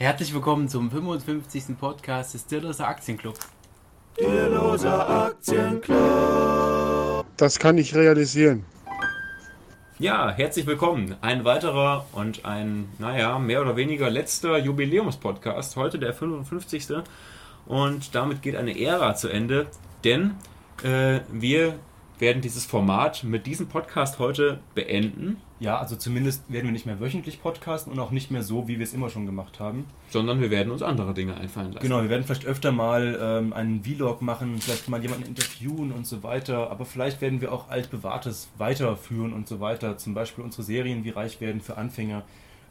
Herzlich willkommen zum 55. Podcast des Dirloser Aktienclub. Dirloser Aktienclub. Das kann ich realisieren. Ja, herzlich willkommen. Ein weiterer und ein, naja, mehr oder weniger letzter Jubiläumspodcast. Heute der 55. Und damit geht eine Ära zu Ende, denn äh, wir werden dieses Format mit diesem Podcast heute beenden. Ja, also zumindest werden wir nicht mehr wöchentlich podcasten und auch nicht mehr so, wie wir es immer schon gemacht haben. Sondern wir werden uns andere Dinge einfallen lassen. Genau, wir werden vielleicht öfter mal ähm, einen Vlog machen, vielleicht mal jemanden interviewen und so weiter. Aber vielleicht werden wir auch altbewahrtes weiterführen und so weiter. Zum Beispiel unsere Serien wie Reich werden für Anfänger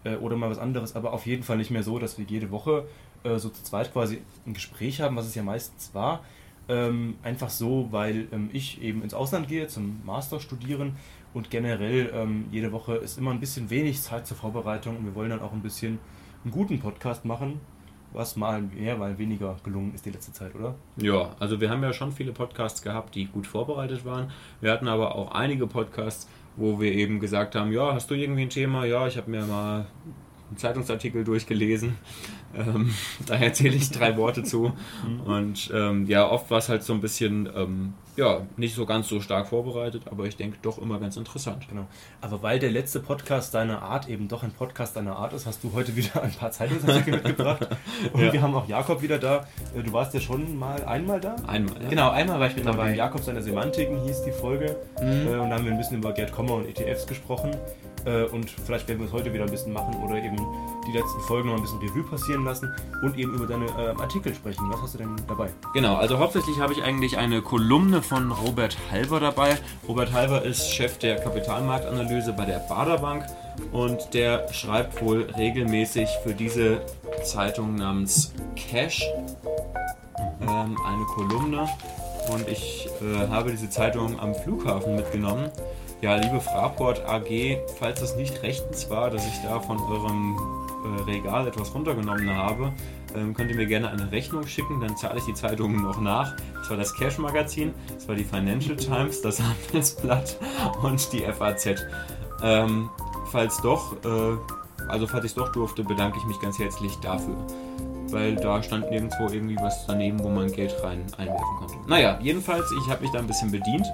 äh, oder mal was anderes. Aber auf jeden Fall nicht mehr so, dass wir jede Woche äh, so zu zweit quasi ein Gespräch haben, was es ja meistens war. Ähm, einfach so, weil ähm, ich eben ins Ausland gehe zum Master studieren und generell ähm, jede Woche ist immer ein bisschen wenig Zeit zur Vorbereitung und wir wollen dann auch ein bisschen einen guten Podcast machen, was mal mehr, mal weniger gelungen ist die letzte Zeit, oder? Ja, also wir haben ja schon viele Podcasts gehabt, die gut vorbereitet waren. Wir hatten aber auch einige Podcasts, wo wir eben gesagt haben, ja, hast du irgendwie ein Thema? Ja, ich habe mir mal einen Zeitungsartikel durchgelesen. Ähm, da erzähle ich drei Worte zu. Mhm. Und ähm, ja, oft war es halt so ein bisschen, ähm, ja, nicht so ganz so stark vorbereitet, aber ich denke doch immer ganz interessant. Genau. Aber weil der letzte Podcast deiner Art eben doch ein Podcast deiner Art ist, hast du heute wieder ein paar Zeitungsartikel mitgebracht. Und ja. wir haben auch Jakob wieder da. Äh, du warst ja schon mal einmal da? Einmal, ja. Genau, einmal war ich mit dabei. Jakob seiner Semantiken hieß die Folge. Mhm. Äh, und da haben wir ein bisschen über Gerd Kommer und ETFs gesprochen. Äh, und vielleicht werden wir es heute wieder ein bisschen machen oder eben die letzten Folgen noch ein bisschen Revue passieren lassen und eben über deine äh, Artikel sprechen. Was hast du denn dabei? Genau, also hauptsächlich habe ich eigentlich eine Kolumne von Robert Halver dabei. Robert Halver ist Chef der Kapitalmarktanalyse bei der Baderbank und der schreibt wohl regelmäßig für diese Zeitung namens Cash ähm, eine Kolumne und ich äh, habe diese Zeitung am Flughafen mitgenommen ja, liebe Fraport AG, falls es nicht rechtens war, dass ich da von eurem äh, Regal etwas runtergenommen habe, ähm, könnt ihr mir gerne eine Rechnung schicken, dann zahle ich die Zeitungen noch nach. Das war das Cash Magazin, das war die Financial Times, das Handelsblatt und die FAZ. Ähm, falls doch, äh, also falls ich es doch durfte, bedanke ich mich ganz herzlich dafür. Weil da stand nirgendwo irgendwie was daneben, wo man Geld rein einwerfen konnte. Naja, jedenfalls, ich habe mich da ein bisschen bedient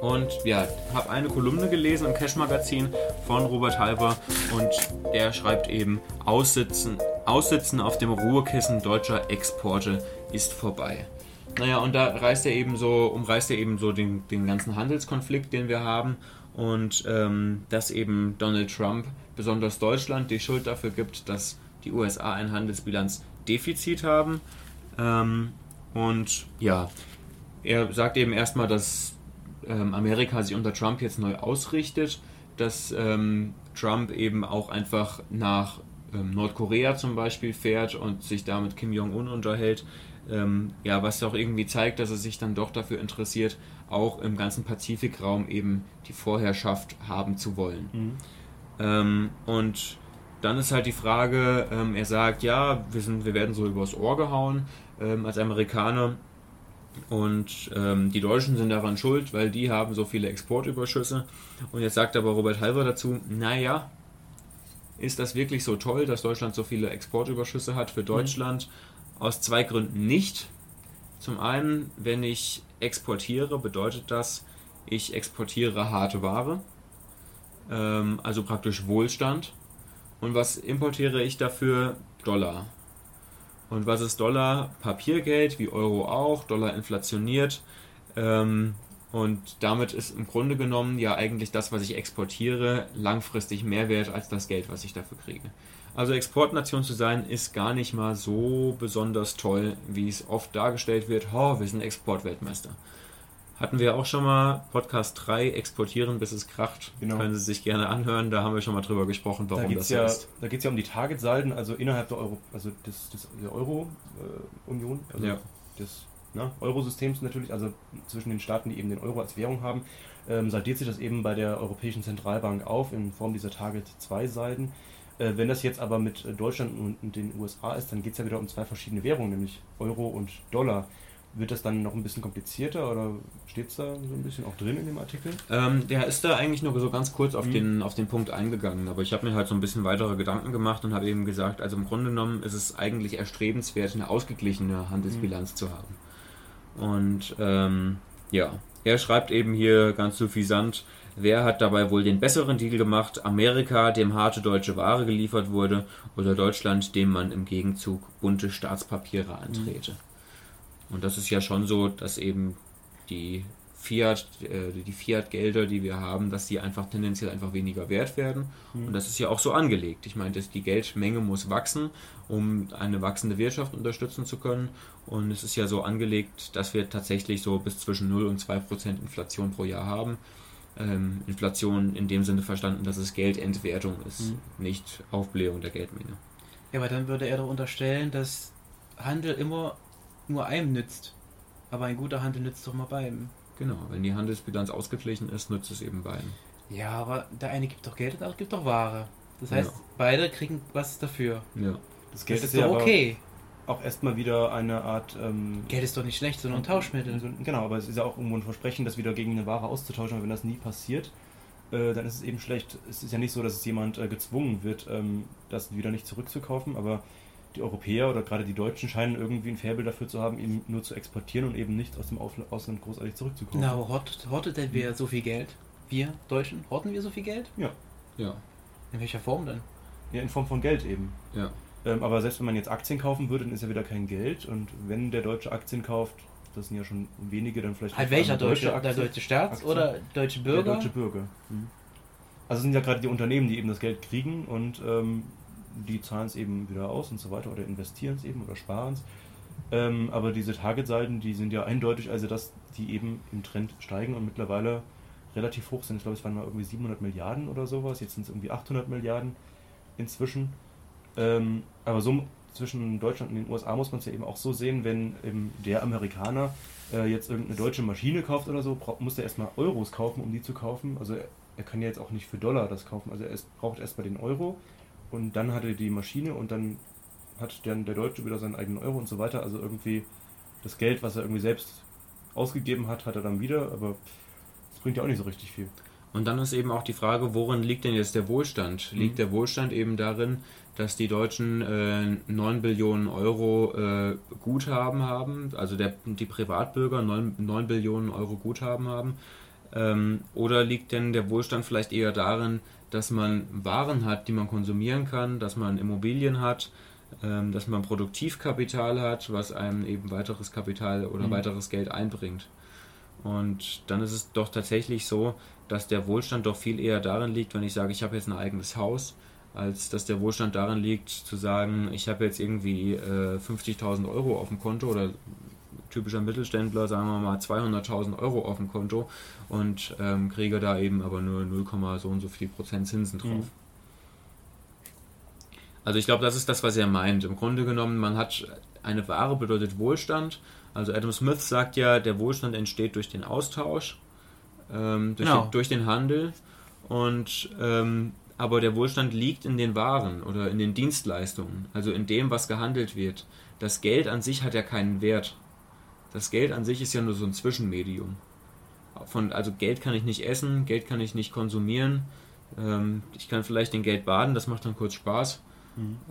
und ja, habe eine Kolumne gelesen im Cash Magazin von Robert Halber und der schreibt eben Aussitzen, Aussitzen auf dem Ruhekissen deutscher Exporte ist vorbei. Naja, und da reißt er eben so, umreißt er eben so den, den ganzen Handelskonflikt, den wir haben und ähm, dass eben Donald Trump besonders Deutschland die Schuld dafür gibt, dass die USA ein Handelsbilanzdefizit haben. Ähm, und ja, er sagt eben erstmal, dass Amerika sich unter Trump jetzt neu ausrichtet, dass ähm, Trump eben auch einfach nach ähm, Nordkorea zum Beispiel fährt und sich da mit Kim Jong-un unterhält. Ähm, ja, was auch irgendwie zeigt, dass er sich dann doch dafür interessiert, auch im ganzen Pazifikraum eben die Vorherrschaft haben zu wollen. Mhm. Ähm, und dann ist halt die Frage, ähm, er sagt, ja, wir, sind, wir werden so übers Ohr gehauen als Amerikaner und ähm, die Deutschen sind daran schuld, weil die haben so viele Exportüberschüsse. Und jetzt sagt aber Robert Halver dazu, naja, ist das wirklich so toll, dass Deutschland so viele Exportüberschüsse hat für Deutschland? Mhm. Aus zwei Gründen nicht. Zum einen, wenn ich exportiere, bedeutet das, ich exportiere harte Ware, ähm, also praktisch Wohlstand. Und was importiere ich dafür? Dollar. Und was ist Dollar? Papiergeld, wie Euro auch, Dollar inflationiert. Ähm, und damit ist im Grunde genommen ja eigentlich das, was ich exportiere, langfristig mehr wert als das Geld, was ich dafür kriege. Also Exportnation zu sein, ist gar nicht mal so besonders toll, wie es oft dargestellt wird. Oh, wir sind Exportweltmeister. Hatten wir auch schon mal Podcast 3, Exportieren bis es kracht. Genau. Können Sie sich gerne anhören, da haben wir schon mal drüber gesprochen, warum da das ja, ist. Da geht es ja um die Targetsalden, also innerhalb der Euro, also des, des der Euro-Union, äh, also ja. des ne, Eurosystems natürlich, also zwischen den Staaten, die eben den Euro als Währung haben, ähm, saldiert sich das eben bei der Europäischen Zentralbank auf in Form dieser Target-2-Salden. Äh, wenn das jetzt aber mit Deutschland und den USA ist, dann geht es ja wieder um zwei verschiedene Währungen, nämlich Euro und Dollar. Wird das dann noch ein bisschen komplizierter oder steht es da so ein bisschen auch drin in dem Artikel? Ähm, der ist da eigentlich nur so ganz kurz auf, Mhm. den, auf den Punkt eingegangen, aber ich habe mir halt so ein bisschen weitere Gedanken gemacht und habe eben gesagt, also im Grunde genommen ist es eigentlich erstrebenswert, eine ausgeglichene Handelsbilanz zu haben. Und ähm, ja, er schreibt eben hier ganz suffisant, wer hat dabei wohl den besseren Deal gemacht, Amerika, dem harte deutsche Ware geliefert wurde, oder Deutschland, dem man im Gegenzug bunte Staatspapiere antrete. Und das ist ja schon so, dass eben die Fiat, äh, die Fiat-Gelder, die wir haben, dass die einfach tendenziell einfach weniger wert werden. Und das ist ja auch so angelegt. Ich meine, dass die Geldmenge muss wachsen, um eine wachsende Wirtschaft unterstützen zu können. Und es ist ja so angelegt, dass wir tatsächlich so bis zwischen 0 und 2 Prozent Inflation pro Jahr haben. Ähm, Inflation in dem Sinne verstanden, dass es Geldentwertung ist, Mhm. nicht Aufblähung der Geldmenge. Ja, aber dann würde er doch unterstellen, dass Handel immer nur einem nützt. Aber ein guter Handel nützt doch mal beiden. Genau, wenn die Handelsbilanz ausgeglichen ist, nützt es eben beiden. Ja, aber der eine gibt doch Geld und der andere gibt doch Ware. Das heißt, Ja. beide kriegen was dafür. Ja. Das Geld ist ja doch aber okay. auch erstmal wieder eine Art. Ähm, Geld ist doch nicht schlecht, sondern ein Tauschmittel. Genau, aber es ist ja auch irgendwo ein Versprechen, das wieder gegen eine Ware auszutauschen. Aber wenn das nie passiert, äh, dann ist es eben schlecht. Es ist ja nicht so, dass es jemand äh, gezwungen wird, ähm, das wieder nicht zurückzukaufen, aber die Europäer oder gerade die Deutschen scheinen irgendwie ein Faible dafür zu haben, eben nur zu exportieren und eben nichts aus dem Ausland großartig zurückzukaufen. Na, aber hortet, denn wer so viel Geld? Wir Deutschen? Horten wir so viel Geld? Ja. Ja. In welcher Form denn? ja, in Form von Geld eben. Ja. Ähm, aber selbst wenn man jetzt Aktien kaufen würde, dann ist ja wieder kein Geld. Und wenn der Deutsche Aktien kauft, das sind ja schon wenige, dann vielleicht. Halt welcher Deutsche? Der Aktien. deutsche Staats- Aktien. oder deutsche Der Bürger? deutsche Bürger. Also es sind ja gerade die Unternehmen, die eben das Geld kriegen und ähm, die zahlen es eben wieder aus und so weiter oder investieren es eben oder sparen es. Ähm, aber diese Target-Seiten, die sind ja eindeutig, also dass die eben im Trend steigen und mittlerweile relativ hoch sind. Ich glaube, es waren mal irgendwie 700 Milliarden oder sowas. Jetzt sind es irgendwie 800 Milliarden inzwischen. Ähm, aber so zwischen Deutschland und den USA muss man es ja eben auch so sehen, wenn eben der Amerikaner äh, jetzt irgendeine deutsche Maschine kauft oder so, muss er erstmal Euros kaufen, um die zu kaufen. Also er, er kann ja jetzt auch nicht für Dollar das kaufen. Also er ist, braucht erstmal den Euro und dann hat er die Maschine und dann hat dann der Deutsche wieder seinen eigenen Euro und so weiter. Also irgendwie das Geld, was er irgendwie selbst ausgegeben hat, hat er dann wieder, aber das bringt ja auch nicht so richtig viel. Und dann ist eben auch die Frage, worin liegt denn jetzt der Wohlstand? Liegt Mhm. der Wohlstand eben darin, dass die Deutschen äh, 9 Billionen Euro äh, Guthaben haben, also der, die Privatbürger 9, 9 Billionen Euro Guthaben haben? Ähm, oder liegt denn der Wohlstand vielleicht eher darin, dass man Waren hat, die man konsumieren kann, dass man Immobilien hat, ähm, dass man Produktivkapital hat, was einem eben weiteres Kapital oder Mhm. weiteres Geld einbringt? Und dann ist es doch tatsächlich so, dass der Wohlstand doch viel eher darin liegt, wenn ich sage, ich habe jetzt ein eigenes Haus, als dass der Wohlstand darin liegt, zu sagen, ich habe jetzt irgendwie äh, 50.000 Euro auf dem Konto oder typischer Mittelständler, sagen wir mal 200.000 Euro auf dem Konto und ähm, kriege da eben aber nur 0, so und so viel Prozent Zinsen drauf. Mhm. Also ich glaube, das ist das, was er meint. Im Grunde genommen, man hat eine Ware bedeutet Wohlstand. Also Adam Smith sagt ja, der Wohlstand entsteht durch den Austausch, ähm, durch, Genau. den, durch den Handel. Und ähm, aber der Wohlstand liegt in den Waren oder in den Dienstleistungen, also in dem, was gehandelt wird. Das Geld an sich hat ja keinen Wert. Das Geld an sich ist ja nur so ein Zwischenmedium. Von, also Geld kann ich nicht essen, Geld kann ich nicht konsumieren. Ähm, ich kann vielleicht in Geld baden, das macht dann kurz Spaß.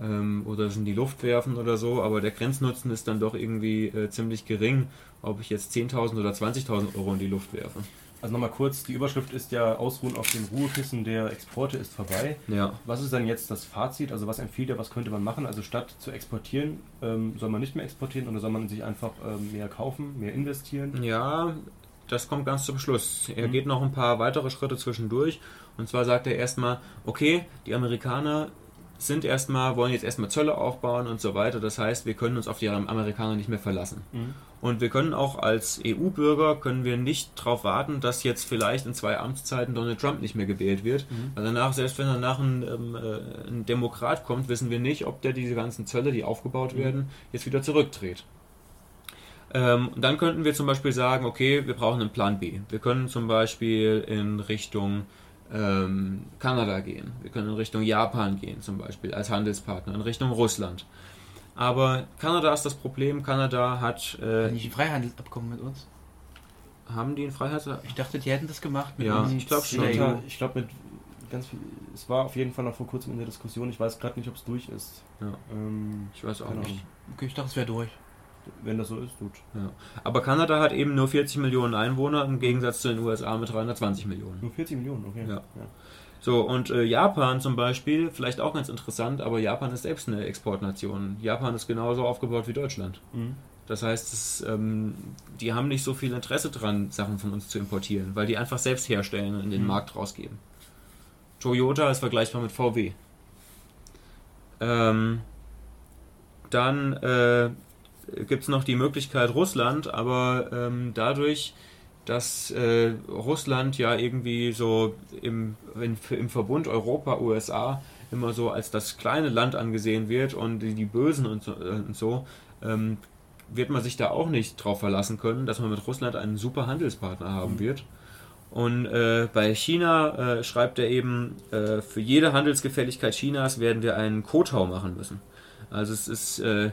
Ähm, oder es in die Luft werfen oder so, aber der Grenznutzen ist dann doch irgendwie äh, ziemlich gering, ob ich jetzt 10.000 oder 20.000 Euro in die Luft werfe. Also nochmal kurz, die Überschrift ist ja Ausruhen auf dem Ruhekissen der Exporte ist vorbei. Ja. Was ist dann jetzt das Fazit? Also was empfiehlt er, was könnte man machen? Also statt zu exportieren, ähm, soll man nicht mehr exportieren oder soll man sich einfach ähm, mehr kaufen, mehr investieren? Ja, das kommt ganz zum Schluss. Er Mhm. geht noch ein paar weitere Schritte zwischendurch. Und zwar sagt er erstmal, okay, die Amerikaner sind erstmal, wollen jetzt erstmal Zölle aufbauen und so weiter. Das heißt, wir können uns auf die Amerikaner nicht mehr verlassen. Mhm. Und wir können auch als EU-Bürger können wir nicht darauf warten, dass jetzt vielleicht in zwei Amtszeiten Donald Trump nicht mehr gewählt wird. Mhm. Weil danach, selbst wenn danach ein, ähm, äh, ein Demokrat kommt, wissen wir nicht, ob der diese ganzen Zölle, die aufgebaut Mhm. werden, jetzt wieder zurückdreht. Ähm, und dann könnten wir zum Beispiel sagen, okay, wir brauchen einen Plan B. Wir können zum Beispiel in Richtung ähm, Kanada gehen. Wir können in Richtung Japan gehen, zum Beispiel als Handelspartner, in Richtung Russland. Aber Kanada ist das Problem. Kanada hat. Äh, Nicht ein Freihandelsabkommen mit uns. haben die ein Freiheitsabkommen? Ich dachte, die hätten das gemacht mit Ja, uns. ich glaub in schon. Ja, ich glaube mit ganz viel. Es war auf jeden Fall noch vor kurzem in der Diskussion. Ich weiß gerade nicht, ob es durch ist. Ja. Ähm, Ich weiß auch nicht. Okay, ich dachte, es wäre durch. Wenn das so ist, gut. Ja. Aber Kanada hat eben nur 40 Millionen Einwohner im Gegensatz zu den USA mit 320 Millionen. Nur 40 Millionen, okay. Ja. So, und äh, Japan zum Beispiel, vielleicht auch ganz interessant, aber Japan ist selbst eine Exportnation. Japan ist genauso aufgebaut wie Deutschland. Mhm. Das heißt, es, ähm, die haben nicht so viel Interesse dran, Sachen von uns zu importieren, weil die einfach selbst herstellen und in den Mhm. Markt rausgeben. Toyota ist vergleichbar mit VW. Ähm, dann äh, gibt es noch die Möglichkeit Russland, aber ähm, dadurch, dass äh, Russland ja irgendwie so im, in, im Verbund Europa-USA immer so als das kleine Land angesehen wird und die, die Bösen und so, äh, und so ähm, wird man sich da auch nicht drauf verlassen können, dass man mit Russland einen super Handelspartner haben Mhm. wird. Und äh, bei China äh, schreibt er eben, äh, für jede Handelsgefälligkeit Chinas werden wir einen Kotau machen müssen. Also es ist, äh,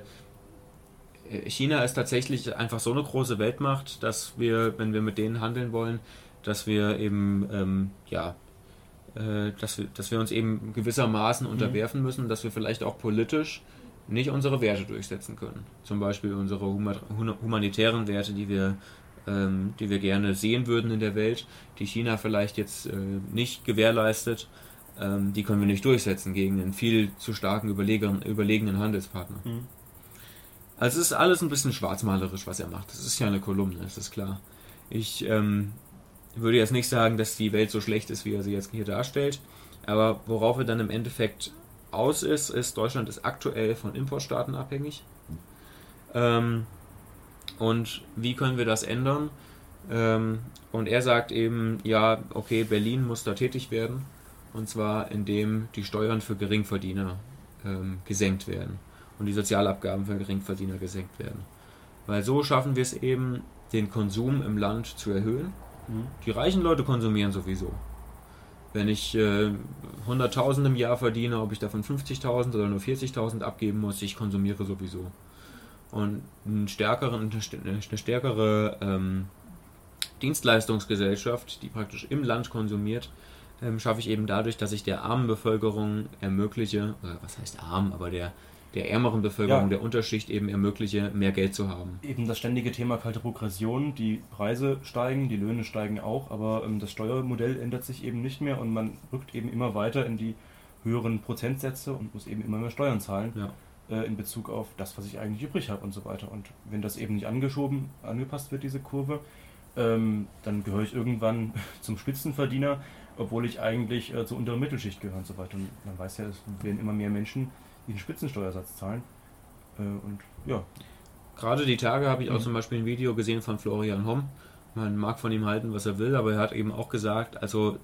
China ist tatsächlich einfach so eine große Weltmacht, dass wir, wenn wir mit denen handeln wollen, dass wir eben, ähm, ja, äh, dass, wir, dass wir uns eben gewissermaßen unterwerfen müssen, dass wir vielleicht auch politisch nicht unsere Werte durchsetzen können. Zum Beispiel unsere humanitären Werte, die wir, ähm, die wir gerne sehen würden in der Welt, die China vielleicht jetzt äh, nicht gewährleistet, ähm, die können wir nicht durchsetzen gegen einen viel zu starken, überlegen, überlegenen Handelspartner. Mhm. Also es ist alles ein bisschen schwarzmalerisch, was er macht. Das ist ja eine Kolumne, das ist klar. Ich ähm, würde jetzt nicht sagen, dass die Welt so schlecht ist, wie er sie jetzt hier darstellt. Aber worauf er dann im Endeffekt aus ist, ist, Deutschland ist aktuell von Importstaaten abhängig. Ähm, und wie können wir das ändern? Ähm, und er sagt eben, ja, okay, Berlin muss da tätig werden. Und zwar indem die Steuern für Geringverdiener ähm, gesenkt werden und die Sozialabgaben für Geringverdiener gesenkt werden. Weil so schaffen wir es eben, den Konsum im Land zu erhöhen. Mhm. Die reichen Leute konsumieren sowieso. Wenn ich äh, 100.000 im Jahr verdiene, ob ich davon 50.000 oder nur 40.000 abgeben muss, ich konsumiere sowieso. Und eine st- eine stärkere ähm, Dienstleistungsgesellschaft, die praktisch im Land konsumiert, ähm, schaffe ich eben dadurch, dass ich der armen Bevölkerung ermögliche, oder was heißt arm, aber der, der ärmeren Bevölkerung, Ja. der Unterschicht eben ermögliche, mehr Geld zu haben. Eben das ständige Thema kalte Progression, die Preise steigen, die Löhne steigen auch, aber ähm, das Steuermodell ändert sich eben nicht mehr und man rückt eben immer weiter in die höheren Prozentsätze und muss eben immer mehr Steuern zahlen Ja. äh, in Bezug auf das, was ich eigentlich übrig habe und so weiter. Und wenn das eben nicht angeschoben, angepasst wird, diese Kurve, ähm, dann gehöre ich irgendwann zum Spitzenverdiener, obwohl ich eigentlich äh, zur unteren Mittelschicht gehöre und so weiter. Und man weiß ja, es werden immer mehr Menschen, die den Spitzensteuersatz zahlen. Äh, und ja, Gerade die Tage habe ich auch Mhm. zum Beispiel ein Video gesehen von Florian Homm. Man mag von ihm halten, was er will, aber er hat eben auch gesagt, also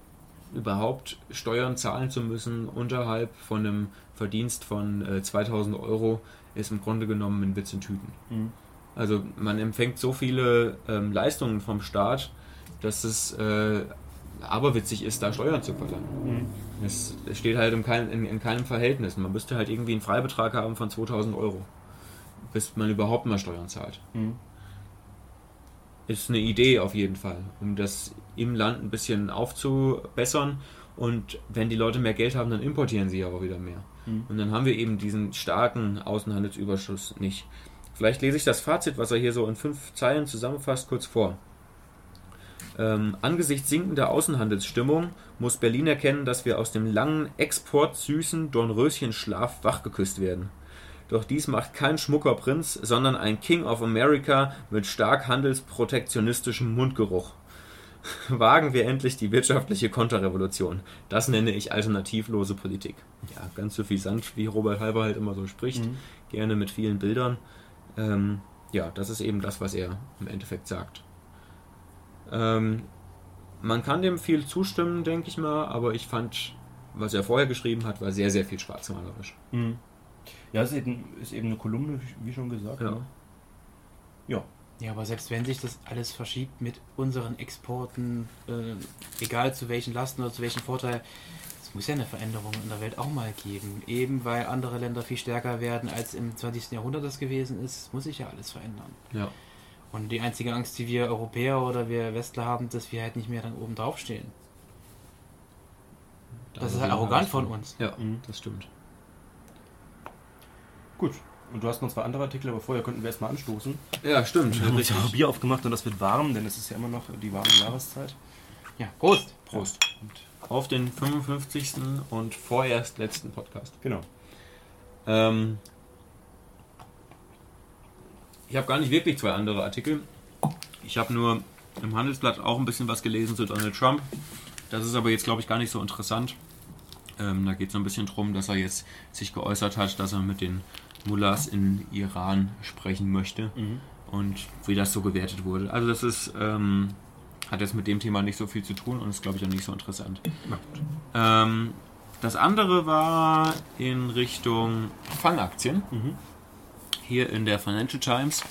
überhaupt Steuern zahlen zu müssen unterhalb von einem Verdienst von äh, 2000 Euro ist im Grunde genommen ein Witz in Tüten. Mhm. Also man empfängt so viele ähm, Leistungen vom Staat, dass es äh, aberwitzig ist, da Steuern zu verlangen. Mhm. Es, es steht halt in, kein, in, in keinem Verhältnis. Man müsste halt irgendwie einen Freibetrag haben von 2000 Euro, bis man überhaupt mal Steuern zahlt. Mhm. Ist eine Idee auf jeden Fall, um das im Land ein bisschen aufzubessern. Und wenn die Leute mehr Geld haben, dann importieren sie ja auch wieder mehr. Mhm. Und dann haben wir eben diesen starken Außenhandelsüberschuss nicht. Vielleicht lese ich das Fazit, was er hier so in fünf Zeilen zusammenfasst, kurz vor. Ähm, angesichts sinkender Außenhandelsstimmung muss Berlin erkennen, dass wir aus dem langen exportsüßen Dornröschenschlaf wachgeküsst werden. Doch dies macht kein schmucker Prinz, sondern ein King of America mit stark handelsprotektionistischem Mundgeruch. Wagen wir endlich die wirtschaftliche Konterrevolution. Das nenne ich alternativlose Politik. Ja, ganz suffisant, wie Robert Halber halt immer so spricht. Mhm. Gerne mit vielen Bildern. Ähm, ja, das ist eben das, was er im Endeffekt sagt. Ähm, man kann dem viel zustimmen, denke ich mal, aber ich fand, was er vorher geschrieben hat, war sehr, sehr viel schwarzmalerisch. Mhm. Ja, es ist eben, ist eben eine Kolumne, wie schon gesagt. Ja. Ne? Ja. Ja, aber selbst wenn sich das alles verschiebt mit unseren Exporten, äh, egal zu welchen Lasten oder zu welchem Vorteil, es Es muss ja eine Veränderung in der Welt auch mal geben. Eben weil andere Länder viel stärker werden, als im 20. Jahrhundert das gewesen ist, muss sich ja alles verändern. Ja. Und die einzige Angst, die wir Europäer oder wir Westler haben, dass wir halt nicht mehr dann oben drauf stehen. Das ist halt arrogant von uns. Ja, das stimmt. Gut. Und du hast noch zwei andere Artikel, aber vorher könnten wir erstmal anstoßen. Ja, stimmt. Wir haben ja auch Bier aufgemacht und das wird warm, denn es ist ja immer noch die warme Jahreszeit. Ja, Prost! Prost. Auf den 55. und vorerst letzten Podcast. Genau. Ähm, ich habe gar nicht wirklich zwei andere Artikel. Ich habe nur im Handelsblatt auch ein bisschen was gelesen zu Donald Trump. Das ist aber jetzt, glaube ich, gar nicht so interessant. Ähm, da geht es so ein bisschen drum, dass er jetzt sich geäußert hat, dass er mit den Mullahs in Iran sprechen möchte und wie das so gewertet wurde. Also das ist, ähm, hat jetzt mit dem Thema nicht so viel zu tun und ist, glaube ich, auch nicht so interessant. Ähm, das andere war in Richtung Fangaktien. Hier in der Financial Times.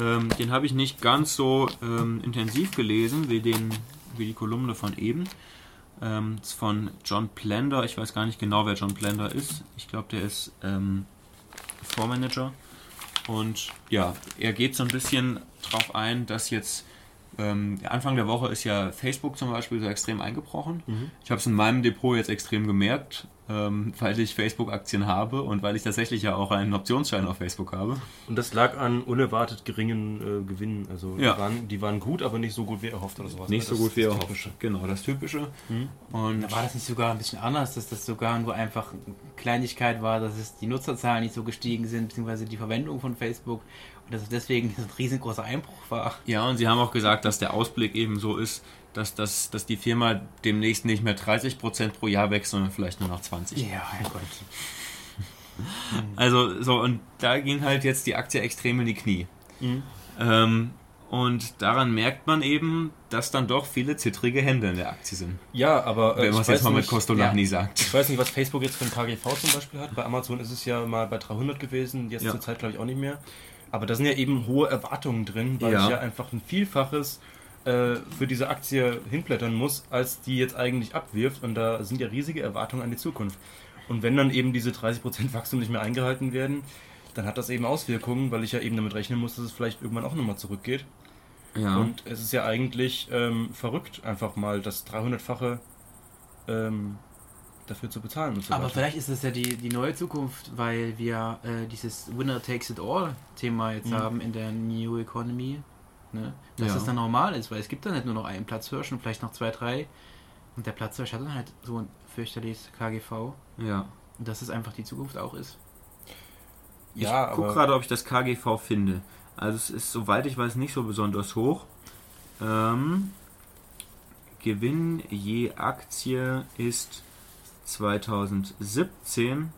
Ähm, den habe ich nicht ganz so ähm, intensiv gelesen wie, den, wie die Kolumne von eben. Ähm, ist von John Plender. Ich weiß gar nicht genau, wer John Plender ist. Ich glaube, der ist ähm, Fondsmanager. Und ja, er geht so ein bisschen drauf ein, dass jetzt ähm, Anfang der Woche ist ja Facebook zum Beispiel so extrem eingebrochen. Ich habe es in meinem Depot jetzt extrem gemerkt, ähm, weil ich Facebook-Aktien habe und weil ich tatsächlich ja auch einen Optionsschein auf Facebook habe. Und das lag an unerwartet geringen äh, Gewinnen. Also Ja. die, waren, die waren gut, aber nicht so gut wie erhofft oder sowas. Nicht ne? so Das gut wie ist er das hofft. Typische. Genau, das Typische. Und War das nicht sogar ein bisschen anders, dass das sogar nur einfach Kleinigkeit war, dass es die Nutzerzahlen nicht so gestiegen sind, beziehungsweise die Verwendung von Facebook dass es deswegen ein riesengroßer Einbruch war? Ja, und sie haben auch gesagt, dass der Ausblick eben so ist, dass, das, dass die Firma demnächst nicht mehr 30% pro Jahr wächst, sondern vielleicht nur noch 20%. Ja, mein Gott. Also so, und da ging halt jetzt die Aktie extrem in die Knie. Mhm. Ähm, und daran merkt man eben, dass dann doch viele zittrige Hände in der Aktie sind. Ja, aber äh, Wenn man ich es jetzt weiß mal mit nicht- Kostolani ja. sagt. Ich weiß nicht, was Facebook jetzt für ein KGV zum Beispiel hat. Bei Amazon ist es ja mal bei 300 gewesen, jetzt Ja. zur Zeit glaube ich auch nicht mehr. Aber da sind ja eben hohe Erwartungen drin, weil Ja. ich ja einfach ein Vielfaches äh, für diese Aktie hinblättern muss, als die jetzt eigentlich abwirft. Und da sind ja riesige Erwartungen an die Zukunft. Und wenn dann eben diese 30% Wachstum nicht mehr eingehalten werden, dann hat das eben Auswirkungen, weil ich ja eben damit rechnen muss, dass es vielleicht irgendwann auch nochmal zurückgeht. Ja. Und es ist ja eigentlich ähm, verrückt, einfach mal das 300-fache ähm, dafür zu bezahlen. Und so Aber weiter. vielleicht ist es ja die, die neue Zukunft, weil wir äh, dieses Winner takes it all Thema jetzt Mhm. haben in der New Economy. Ne? Dass Ja. das dann normal ist, weil es gibt dann nicht nur noch einen Platzhirsch und vielleicht noch zwei, drei. Und der Platzhirsch hat dann halt so ein fürchterliches KGV. ja. Und dass es einfach die Zukunft auch ist. ja, ich gucke aber gerade, ob ich das KGV finde. Also es ist, soweit ich weiß, nicht so besonders hoch. Ähm, Gewinn je Aktie ist 2017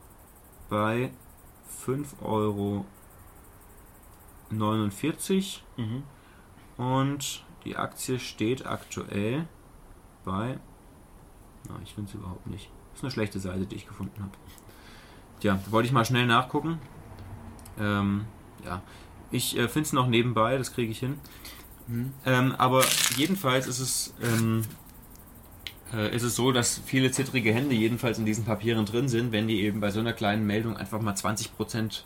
bei 5,49 Euro mhm. und die Aktie steht aktuell bei... Na, ich finde es überhaupt nicht. Das ist eine schlechte Seite, die ich gefunden habe. Tja, wollte ich mal schnell nachgucken. Ähm, ja, ich äh, finde es noch nebenbei, das kriege ich hin. Mhm. Ähm, aber jedenfalls ist es, ähm, äh, ist es so, dass viele zittrige Hände jedenfalls in diesen Papieren drin sind, wenn die eben bei so einer kleinen Meldung einfach mal 20%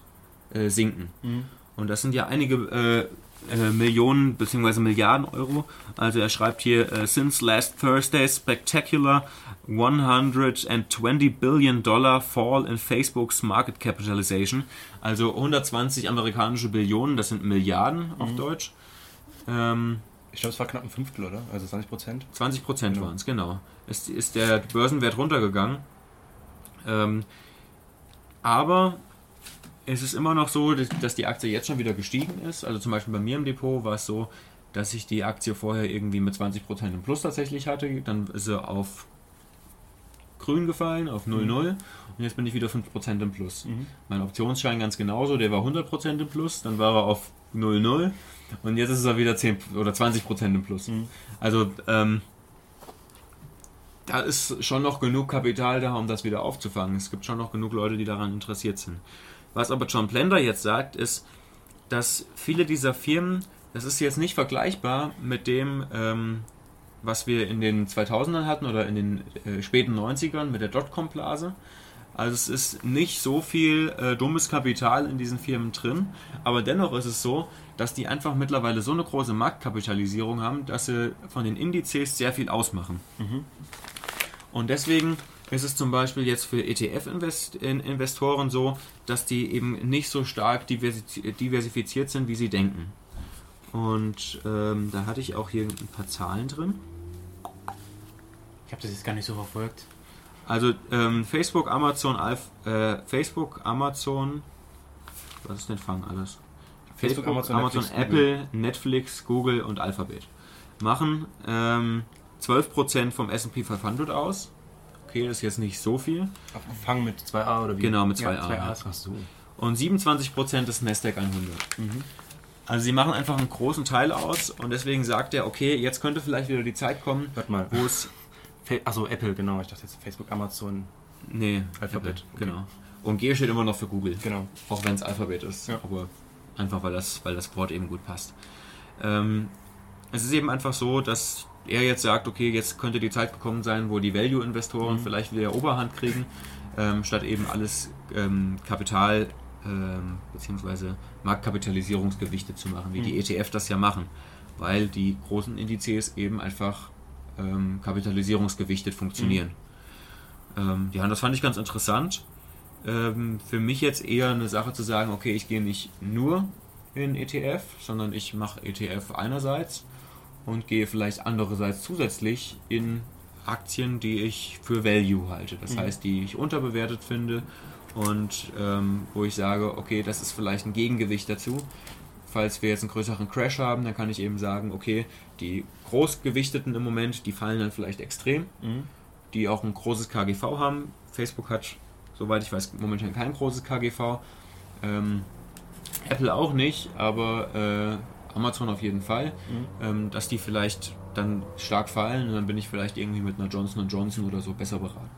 äh, sinken. Mhm. Und das sind ja einige äh, Millionen bzw. Milliarden Euro. Also er schreibt hier, since last Thursday, spectacular 120 billion dollar fall in Facebook's market capitalization. Also 120 amerikanische Billionen, das sind Milliarden auf Deutsch. Ähm, ich glaube, es war knapp ein Fünftel, oder? Also 20 Prozent. 20 Prozent Genau. waren es, genau. Ist, ist der Börsenwert runtergegangen. Ähm, aber es ist immer noch so, dass, die Aktie jetzt schon wieder gestiegen ist. Also zum Beispiel bei mir im Depot war es so, dass ich die Aktie vorher irgendwie mit 20 Prozent im Plus tatsächlich hatte. Dann ist sie auf grün gefallen, auf 0,0 und jetzt bin ich wieder 5 Prozent im Plus. Mhm. Mein Optionsschein ganz genauso, der war 100 Prozent im Plus, dann war er auf 0,0 und jetzt ist er wieder 10% oder 20 Prozent im Plus. Mhm. Also ähm, da ist schon noch genug Kapital da, um das wieder aufzufangen. Es gibt schon noch genug Leute, die daran interessiert sind. Was aber John Plender jetzt sagt, ist, dass viele dieser Firmen, das ist jetzt nicht vergleichbar mit dem, ähm, was wir in den 2000ern hatten oder in den äh, späten 90ern mit der Dotcom-Blase. Also es ist nicht so viel äh, dummes Kapital in diesen Firmen drin, aber dennoch ist es so, dass die einfach mittlerweile so eine große Marktkapitalisierung haben, dass sie von den Indizes sehr viel ausmachen. Und deswegen ist es zum Beispiel jetzt für ETF-Investoren so, dass die eben nicht so stark diversi- diversifiziert sind, wie sie denken. Und ähm, da hatte ich auch hier ein paar Zahlen drin. Ich habe das jetzt gar nicht so verfolgt. Also ähm, Facebook, Amazon, Alf, äh, Facebook, Amazon, was ist denn Fang alles? Facebook, Amazon, Netflix, Apple, Netflix, Google und Alphabet machen ähm, 12% vom S&P 500 aus. Okay, das ist jetzt nicht so viel. Fang mit 2a oder wie? Genau, mit Ja, 2 A. zwei ja. A's. Ach so. Und 27% des Nasdaq 100. Also sie machen einfach einen großen Teil aus und deswegen sagt er, okay, jetzt könnte vielleicht wieder die Zeit kommen, Warte mal. wo es... Achso, Apple, genau. Ich dachte jetzt Facebook, Amazon. Nee, Alphabet, Apple, Genau. Und G steht immer noch für Google. Genau. Auch wenn es Alphabet ist. Ja. Aber einfach, weil das, weil das Wort eben gut passt. Ähm, es ist eben einfach so, dass er jetzt sagt, okay, jetzt könnte die Zeit gekommen sein, wo die Value-Investoren vielleicht wieder Oberhand kriegen, ähm, statt eben alles ähm, Kapital ähm, bzw. Marktkapitalisierungsgewichte zu machen, wie die ETF das ja machen. Weil die großen Indizes eben einfach ähm, kapitalisierungsgewichtet funktionieren. Ähm, ja, und das fand ich ganz interessant ähm, für mich jetzt eher eine Sache zu sagen, okay, ich gehe nicht nur in ETF, sondern ich mache ETF einerseits und gehe vielleicht andererseits zusätzlich in Aktien, die ich für Value halte. Das heißt, die ich unterbewertet finde und ähm, wo ich sage, okay, das ist vielleicht ein Gegengewicht dazu. Falls wir jetzt einen größeren Crash haben, dann kann ich eben sagen, okay, die großgewichteten im Moment, die fallen dann vielleicht extrem, die auch ein großes KGV haben. Facebook hat soweit ich weiß, momentan kein großes KGV. Ähm, Apple auch nicht, aber äh, Amazon auf jeden Fall. Ähm, dass die vielleicht dann stark fallen und dann bin ich vielleicht irgendwie mit einer Johnson Johnson oder so besser beraten.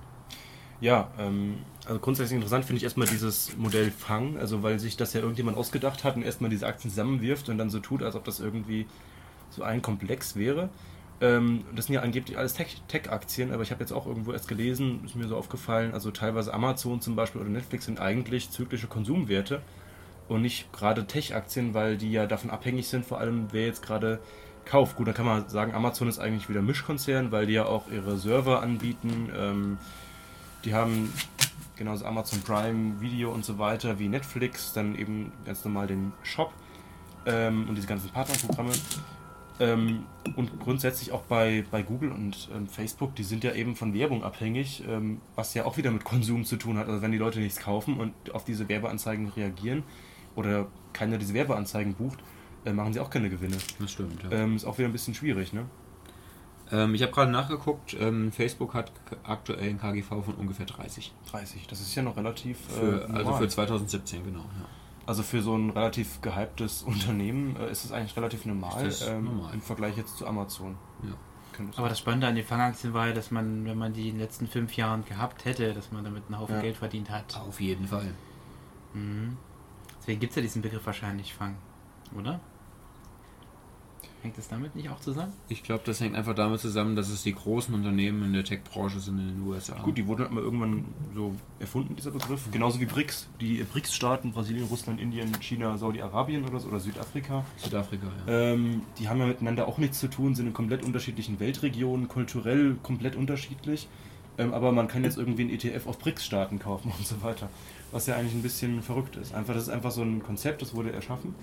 Ja, ähm, also grundsätzlich interessant finde ich erstmal dieses Modell Fang, also weil sich das ja irgendjemand ausgedacht hat und erstmal diese Aktien zusammenwirft und dann so tut, als ob das irgendwie so ein Komplex wäre. Ähm, das sind ja angeblich alles Tech- Tech-Aktien, aber ich habe jetzt auch irgendwo erst gelesen, ist mir so aufgefallen, also teilweise Amazon zum Beispiel oder Netflix sind eigentlich zyklische Konsumwerte und nicht gerade Tech-Aktien, weil die ja davon abhängig sind, vor allem wer jetzt gerade kauft. Gut, dann kann man sagen, Amazon ist eigentlich wieder Mischkonzern, weil die ja auch ihre Server anbieten. Ähm, die haben genauso Amazon Prime Video und so weiter wie Netflix, dann eben ganz normal den Shop ähm, und diese ganzen Partnerprogramme. Ähm, und grundsätzlich auch bei, bei Google und ähm, Facebook, die sind ja eben von Werbung abhängig, ähm, was ja auch wieder mit Konsum zu tun hat. Also wenn die Leute nichts kaufen und auf diese Werbeanzeigen reagieren oder keiner diese Werbeanzeigen bucht, äh, machen sie auch keine Gewinne. Das stimmt. Ja. Ähm, ist auch wieder ein bisschen schwierig, ne? Ähm, ich habe gerade nachgeguckt, ähm, Facebook hat aktuell ein KGV von ungefähr 30. 30, das ist ja noch relativ Für, äh, also für 2017, genau. Ja. Also für so ein relativ gehyptes Unternehmen äh, ist es eigentlich relativ normal, ähm, normal. im Vergleich jetzt zu Amazon. Ja. Aber das Spannende an den Fangaktien war ja, dass man, wenn man die in den letzten fünf Jahren gehabt hätte, dass man damit einen Haufen Ja. Geld verdient hat. Auf jeden Fall. Mhm. Deswegen gibt es ja diesen Begriff wahrscheinlich Fang, oder? Hängt das damit nicht auch zusammen? Ich glaube, das hängt einfach damit zusammen, dass es die großen Unternehmen in der Tech-Branche sind in den USA. Gut, die wurden halt mal irgendwann so erfunden, dieser Begriff. Genauso wie BRICS. Die BRICS-Staaten, Brasilien, Russland, Indien, China, Saudi-Arabien oder so, oder Südafrika, Südafrika, ja. ähm, die haben ja miteinander auch nichts zu tun, sind in komplett unterschiedlichen Weltregionen, kulturell komplett unterschiedlich. Ähm, aber man kann jetzt irgendwie ein ETF auf BRICS-Staaten kaufen und so weiter. Was ja eigentlich ein bisschen verrückt ist. Einfach, das ist einfach so ein Konzept, das wurde erschaffen.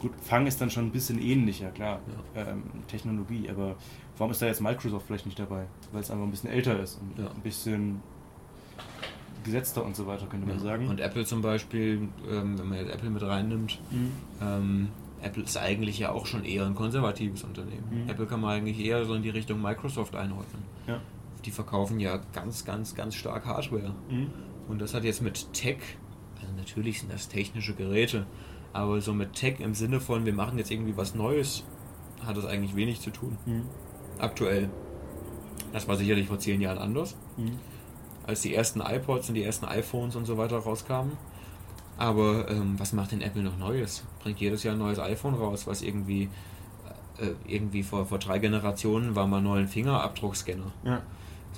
Gut, Fang ist dann schon ein bisschen ähnlicher, klar. Ähm, Technologie, aber warum ist da jetzt Microsoft vielleicht nicht dabei? Weil es einfach ein bisschen älter ist und Ja. ein bisschen gesetzter und so weiter, könnte man sagen. Und Apple zum Beispiel, ähm, wenn man jetzt Apple mit reinnimmt, Mhm. ähm, Apple ist eigentlich ja auch schon eher ein konservatives Unternehmen. Mhm. Apple kann man eigentlich eher so in die Richtung Microsoft einordnen. Ja. Die verkaufen ja ganz, ganz, ganz stark Hardware. Mhm. Und das hat jetzt mit Tech, also natürlich sind das technische Geräte, aber so mit Tech im Sinne von, wir machen jetzt irgendwie was Neues, hat das eigentlich wenig zu tun. Mhm. Aktuell. Das war sicherlich vor zehn Jahren anders, Mhm. als die ersten iPods und die ersten iPhones und so weiter rauskamen. Aber ähm, was macht denn Apple noch Neues? Bringt jedes Jahr ein neues iPhone raus, was irgendwie äh, irgendwie vor, vor drei Generationen war mal ein Fingerabdruckscanner. Ja.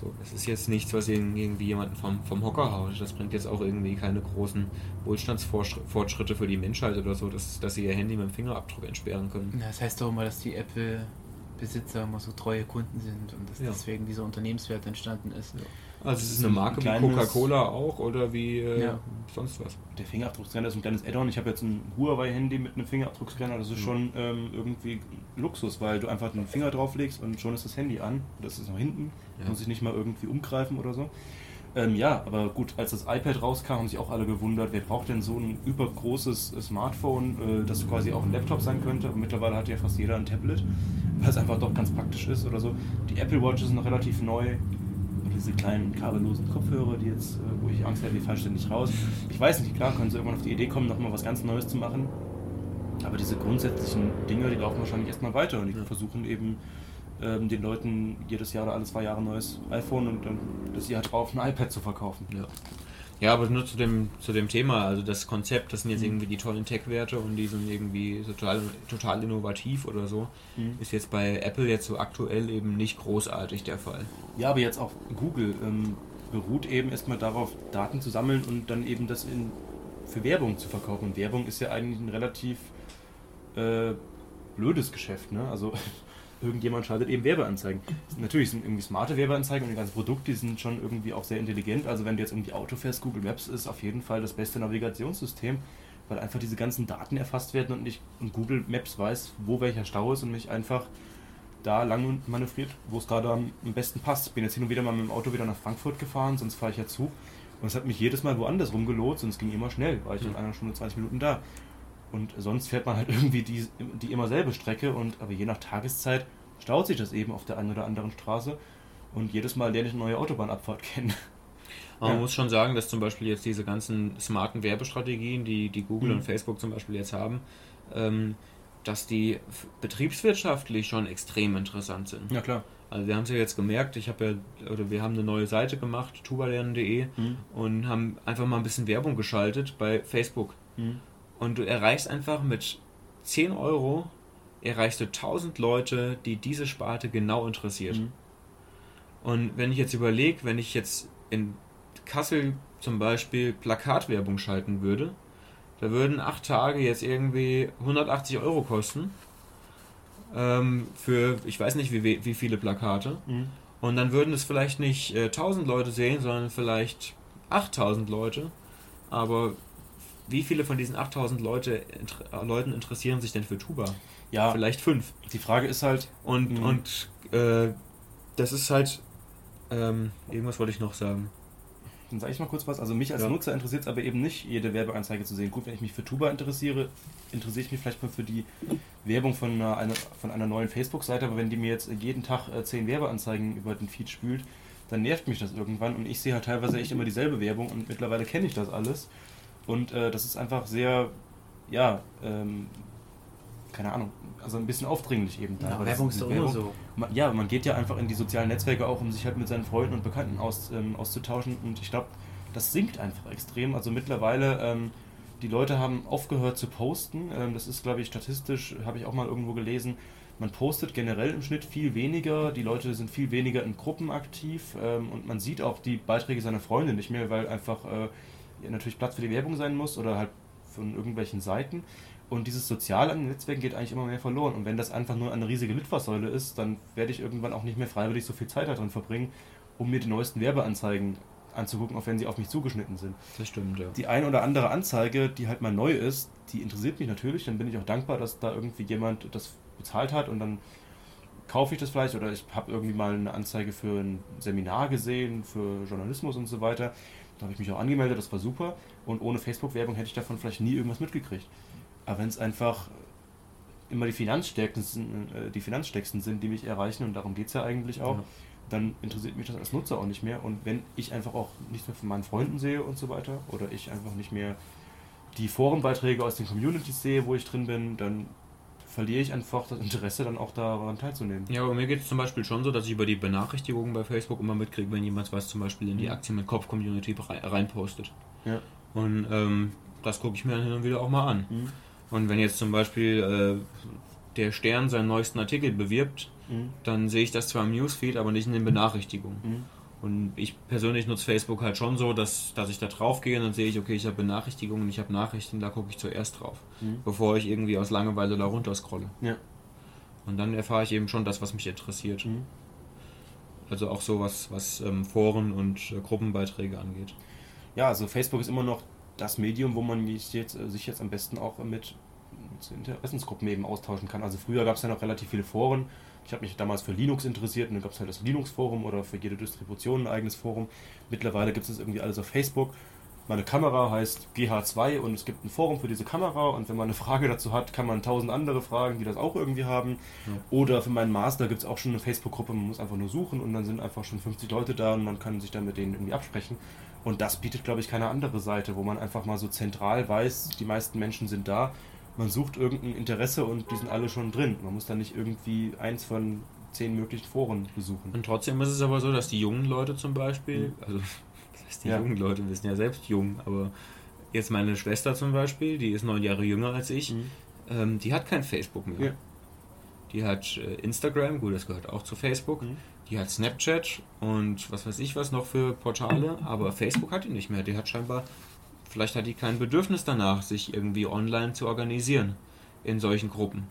So, das ist jetzt nichts, was irgendwie jemanden vom, vom Hocker haut. Das bringt jetzt auch irgendwie keine großen Wohlstandsfortschritte für die Menschheit oder so, dass, dass sie ihr Handy mit dem Fingerabdruck entsperren können. Das heißt doch immer, dass die Apple-Besitzer immer so treue Kunden sind und dass Ja. deswegen dieser Unternehmenswert entstanden ist. Also es ist eine ein Marke wie kleines- Coca-Cola auch oder wie äh, Ja. sonst was. Der Fingerabdruckscanner ist ein kleines Add-on. Ich habe jetzt ein Huawei-Handy mit einem Fingerabdruckscanner. Das ist Mhm. schon ähm, irgendwie Luxus, weil du einfach den Finger drauflegst und schon ist das Handy an. Das ist noch hinten. Ja. Muss ich nicht mal irgendwie umgreifen oder so. Ähm, ja, aber gut, als das iPad rauskam, haben sich auch alle gewundert, wer braucht denn so ein übergroßes äh, Smartphone, äh, das quasi auch ein Laptop sein könnte. Und mittlerweile hat ja fast jeder ein Tablet, weil es einfach doch ganz praktisch ist oder so. Die Apple Watch ist noch relativ neu. Und diese kleinen kabellosen Kopfhörer, die jetzt, äh, wo ich Angst hätte, die fallen ständig raus. Ich weiß nicht, klar, können sie irgendwann auf die Idee kommen, nochmal was ganz Neues zu machen. Aber diese grundsätzlichen Dinge, die laufen wahrscheinlich erstmal weiter und die versuchen eben ähm, den Leuten jedes Jahr oder alle zwei Jahre ein neues iPhone und dann das Jahr drauf ein iPad zu verkaufen. Ja. Ja, aber nur zu dem, zu dem Thema, also das Konzept, das sind jetzt Mhm. irgendwie die tollen Tech-Werte und die sind irgendwie total, total innovativ oder so, Mhm. ist jetzt bei Apple jetzt so aktuell eben nicht großartig der Fall. Ja, aber jetzt auch Google ähm, beruht eben erstmal darauf, Daten zu sammeln und dann eben das in, für Werbung zu verkaufen. Und Werbung ist ja eigentlich ein relativ äh, blödes Geschäft. Ne? Also irgendjemand schaltet eben Werbeanzeigen. Natürlich sind irgendwie smarte Werbeanzeigen und die ganzen Produkte, die sind schon irgendwie auch sehr intelligent. Also wenn du jetzt irgendwie Auto fährst, Google Maps ist auf jeden Fall das beste Navigationssystem, weil einfach diese ganzen Daten erfasst werden und, nicht, und Google Maps weiß, wo welcher Stau ist und mich einfach da lang manövriert, wo es gerade am besten passt. Ich bin jetzt hin und wieder mal mit dem Auto wieder nach Frankfurt gefahren, sonst fahre ich ja Zug. Und es hat mich jedes Mal woanders rumgelotst und es ging immer schnell, war ich in einer Stunde 20 Minuten da. Und sonst fährt man halt irgendwie die, die immer selbe Strecke und aber je nach Tageszeit staut sich das eben auf der einen oder anderen Straße. Und jedes Mal lerne ich eine neue Autobahnabfahrt kennen. Aber man Ja. muss schon sagen, dass zum Beispiel jetzt diese ganzen smarten Werbestrategien, die, die Google Mhm. und Facebook zum Beispiel jetzt haben, ähm, dass die betriebswirtschaftlich schon extrem interessant sind. Ja klar. Also wir haben es ja jetzt gemerkt, ich habe ja, oder wir haben eine neue Seite gemacht, tubalernen.de Mhm. und haben einfach mal ein bisschen Werbung geschaltet bei Facebook. Mhm. Und du erreichst einfach mit 10 Euro, erreichst du 1000 Leute, die diese Sparte genau interessiert. Mhm. Und wenn ich jetzt überlege, wenn ich jetzt in Kassel zum Beispiel Plakatwerbung schalten würde, da würden acht Tage jetzt irgendwie 180 Euro kosten. Ähm, für, ich weiß nicht, wie, wie viele Plakate. Mhm. Und dann würden es vielleicht nicht äh, 1000 Leute sehen, sondern vielleicht 8000 Leute. Aber wie viele von diesen 8000 Leute, inter, äh, Leuten interessieren sich denn für Tuba? Ja, Vielleicht fünf. die Frage ist halt, Und, Mhm. und äh, das ist halt. Ähm, irgendwas wollte ich noch sagen. Dann sage ich mal kurz was. Also mich als Ja. Nutzer interessiert es aber eben nicht, jede Werbeanzeige zu sehen. Gut, wenn ich mich für Tuba interessiere, interessiere ich mich vielleicht mal für die Werbung von einer, einer, von einer neuen Facebook-Seite, aber wenn die mir jetzt jeden Tag äh, zehn Werbeanzeigen über den Feed spült, dann nervt mich das irgendwann und ich sehe halt teilweise echt immer dieselbe Werbung und mittlerweile kenne ich das alles. Und äh, das ist einfach sehr, ja, ähm, keine Ahnung, also ein bisschen aufdringlich eben. Ja, teilweise. Werbung ist doch immer so. man, ja, man geht ja einfach in die sozialen Netzwerke auch, um sich halt mit seinen Freunden und Bekannten aus, ähm, auszutauschen. Und ich glaube, das sinkt einfach extrem. Also mittlerweile, ähm, die Leute haben aufgehört zu posten. Ähm, das ist, glaube ich, statistisch, habe ich auch mal irgendwo gelesen. Man postet generell im Schnitt viel weniger. Die Leute sind viel weniger in Gruppen aktiv. Ähm, und man sieht auch die Beiträge seiner Freunde nicht mehr, weil einfach äh, ja, natürlich Platz für die Werbung sein muss oder halt von irgendwelchen Seiten. Und dieses Soziale an den Netzwerken geht eigentlich immer mehr verloren. Und wenn das einfach nur eine riesige Litfaßsäule ist, dann werde ich irgendwann auch nicht mehr freiwillig so viel Zeit darin verbringen, um mir die neuesten Werbeanzeigen anzugucken, auch wenn sie auf mich zugeschnitten sind. Das stimmt, ja. Die ein oder andere Anzeige, die halt mal neu ist, die interessiert mich natürlich. Dann bin ich auch dankbar, dass da irgendwie jemand das bezahlt hat und dann kaufe ich das vielleicht oder ich habe irgendwie mal eine Anzeige für ein Seminar gesehen, für Journalismus und so weiter. Da habe ich mich auch angemeldet, das war super. Und ohne Facebook-Werbung hätte ich davon vielleicht nie irgendwas mitgekriegt. Aber wenn es einfach immer die Finanzstärksten, sind, äh, die Finanzstärksten sind, die mich erreichen, und darum geht es ja eigentlich auch, Ja. dann interessiert mich das als Nutzer auch nicht mehr. Und wenn ich einfach auch nichts mehr von meinen Freunden sehe und so weiter, oder ich einfach nicht mehr die Forenbeiträge aus den Communities sehe, wo ich drin bin, dann verliere ich einfach das Interesse, dann auch daran teilzunehmen. Ja, aber mir geht es zum Beispiel schon so, dass ich über die Benachrichtigungen bei Facebook immer mitkriege, wenn jemand was zum Beispiel in die Mhm. Aktien mit Kopf-Community rei- reinpostet. Ja. Und ähm, das gucke ich mir dann hin und wieder auch mal an. Mhm. Und wenn jetzt zum Beispiel der Stern seinen neuesten Artikel bewirbt, Mhm. dann sehe ich das zwar im Newsfeed, aber nicht in den Benachrichtigungen. Mhm. Und ich persönlich nutze Facebook halt schon so, dass, dass ich da drauf gehe und dann sehe ich, okay, ich habe Benachrichtigungen, ich habe Nachrichten, da gucke ich zuerst drauf, Mhm. bevor ich irgendwie aus Langeweile da runter scrolle. Ja. Und dann erfahre ich eben schon das, was mich interessiert. Mhm. Also auch so was, was ähm, Foren und äh, Gruppenbeiträge angeht. Ja, also Facebook ist immer noch das Medium, wo man sich jetzt, äh, sich jetzt am besten auch mit, mit Interessensgruppen eben austauschen kann. Also früher gab es ja noch relativ viele Foren. Ich habe mich damals für Linux interessiert und dann gab es halt das Linux-Forum oder für jede Distribution ein eigenes Forum. Mittlerweile gibt es irgendwie alles auf Facebook. Meine Kamera heißt GH2 und es gibt ein Forum für diese Kamera und wenn man eine Frage dazu hat, kann man tausend andere fragen, die das auch irgendwie haben. Oder für meinen Master gibt es auch schon eine Facebook-Gruppe, man muss einfach nur suchen und dann sind einfach schon 50 Leute da und man kann sich dann mit denen irgendwie absprechen. Und das bietet, glaube ich, keine andere Seite, wo man einfach mal so zentral weiß, die meisten Menschen sind da, man sucht irgendein Interesse und die sind alle schon drin. Man muss dann nicht irgendwie eins von zehn möglichen Foren besuchen. Und trotzdem ist es aber so, dass die jungen Leute zum Beispiel, also das heißt die Ja. jungen Leute, wir sind ja selbst jung, aber jetzt meine Schwester zum Beispiel, die ist neun Jahre jünger als ich, Mhm. ähm, die hat kein Facebook mehr. Ja. Die hat äh, Instagram, gut, das gehört auch zu Facebook. Mhm. Die hat Snapchat und was weiß ich was noch für Portale, aber Facebook hat die nicht mehr. Die hat scheinbar, vielleicht hat die kein Bedürfnis danach, sich irgendwie online zu organisieren in solchen Gruppen.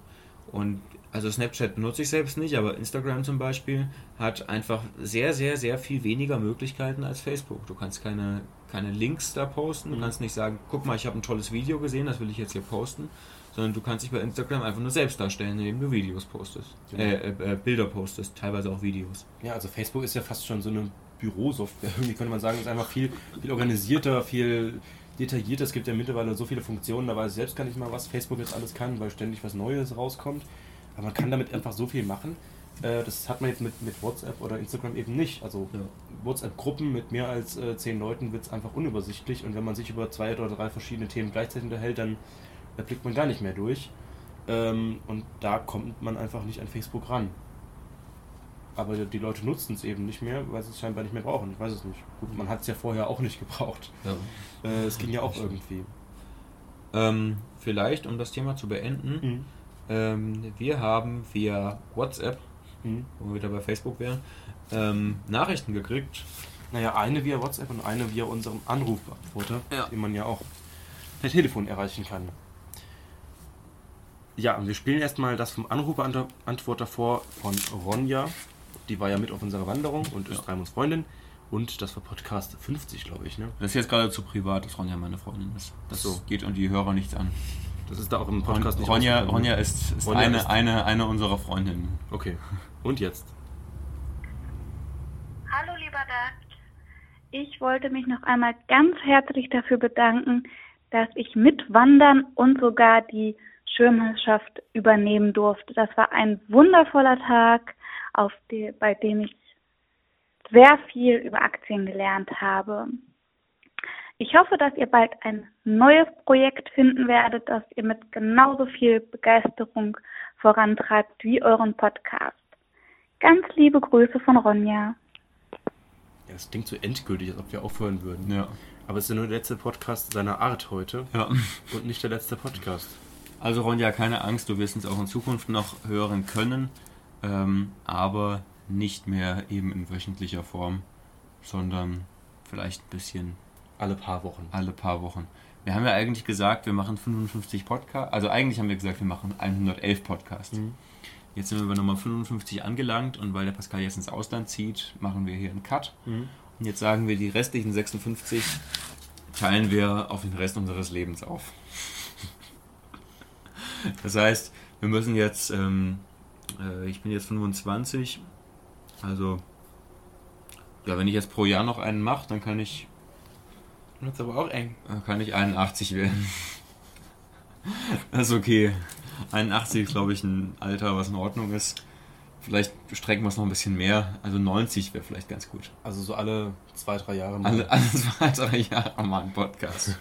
Und also Snapchat benutze ich selbst nicht, aber Instagram zum Beispiel hat einfach sehr, sehr, sehr viel weniger Möglichkeiten als Facebook. Du kannst keine, keine Links da posten, du Mhm. kannst nicht sagen, guck mal, ich habe ein tolles Video gesehen, das will ich jetzt hier posten, sondern du kannst dich bei Instagram einfach nur selbst darstellen, indem du Videos postest. Genau. Äh, äh, äh, Bilder postest, teilweise auch Videos. Ja, also Facebook ist ja fast schon so eine Bürosoftware. Irgendwie könnte man sagen, ist einfach viel, viel organisierter, viel detaillierter. Es gibt ja mittlerweile so viele Funktionen, da weiß ich selbst gar nicht mal, was Facebook jetzt alles kann, weil ständig was Neues rauskommt. Aber man kann damit einfach so viel machen. Äh, Das hat man jetzt mit, mit WhatsApp oder Instagram eben nicht. Also Ja. WhatsApp-Gruppen mit mehr als äh, zehn Leuten wird es einfach unübersichtlich und wenn man sich über zwei oder drei verschiedene Themen gleichzeitig unterhält, dann da blickt man gar nicht mehr durch. Ähm, und da kommt man einfach nicht an Facebook ran. Aber die Leute nutzen es eben nicht mehr, weil sie es scheinbar nicht mehr brauchen. Ich weiß es nicht. Gut, man hat es ja vorher auch nicht gebraucht. Äh, es ging ja auch irgendwie. Ähm, vielleicht, um das Thema zu beenden, Mhm. ähm, wir haben via WhatsApp, Mhm. wo wir wieder bei Facebook wären, ähm, Nachrichten gekriegt. Naja, eine via WhatsApp und eine via unserem Anrufbeantworter, Ja. den man ja auch per Telefon erreichen kann. Ja, und wir spielen erstmal das vom Anrufbeantworter vor von Ronja. Die war ja mit auf unserer Wanderung und ist Raimunds Freundin. Und das war Podcast 50, glaube ich. Ne? Das ist jetzt gerade zu privat, dass Ronja meine Freundin ist. Das So. geht und die Hörer nichts an. Das ist da auch im Podcast nicht Ronja. Ronja ist, ist, Ronja eine, ist- eine, eine unserer Freundinnen. Okay. Und jetzt? Hallo lieber Dagt. Ich wollte mich noch einmal ganz herzlich dafür bedanken, dass ich mitwandern und sogar die Schirmherrschaft übernehmen durfte. Das war ein wundervoller Tag, auf die, bei dem ich sehr viel über Aktien gelernt habe. Ich hoffe, dass ihr bald ein neues Projekt finden werdet, das ihr mit genauso viel Begeisterung vorantreibt wie euren Podcast. Ganz liebe Grüße von Ronja. Ja, das klingt so endgültig, als ob wir aufhören würden. Ja. Aber es ist ja nur der letzte Podcast seiner Art heute ja. und nicht der letzte Podcast. Also Ronja, keine Angst, du wirst uns auch in Zukunft noch hören können, ähm, aber nicht mehr eben in wöchentlicher Form, sondern vielleicht ein bisschen Alle paar Wochen. alle paar Wochen. Wir haben ja eigentlich gesagt, wir machen 55 Podcasts, also eigentlich haben wir gesagt, wir machen 111 Podcasts. Mhm. Jetzt sind wir bei Nummer 55 angelangt und weil der Pascal jetzt ins Ausland zieht, machen wir hier einen Cut. Mhm. Und jetzt sagen wir, die restlichen 56 teilen wir auf den Rest unseres Lebens auf. Das heißt, wir müssen jetzt, ähm, äh, ich bin jetzt 25, also ja, wenn ich jetzt pro Jahr noch einen mache, dann kann ich, Das ist aber auch eng. äh, kann ich 81 werden. Das ist okay. 81 ist, glaube ich, ein Alter, was in Ordnung ist. Vielleicht strecken wir es noch ein bisschen mehr. Also 90 wäre vielleicht ganz gut. Also so alle zwei, drei Jahre mal. Alle, alle zwei, drei Jahre mal ein Podcast.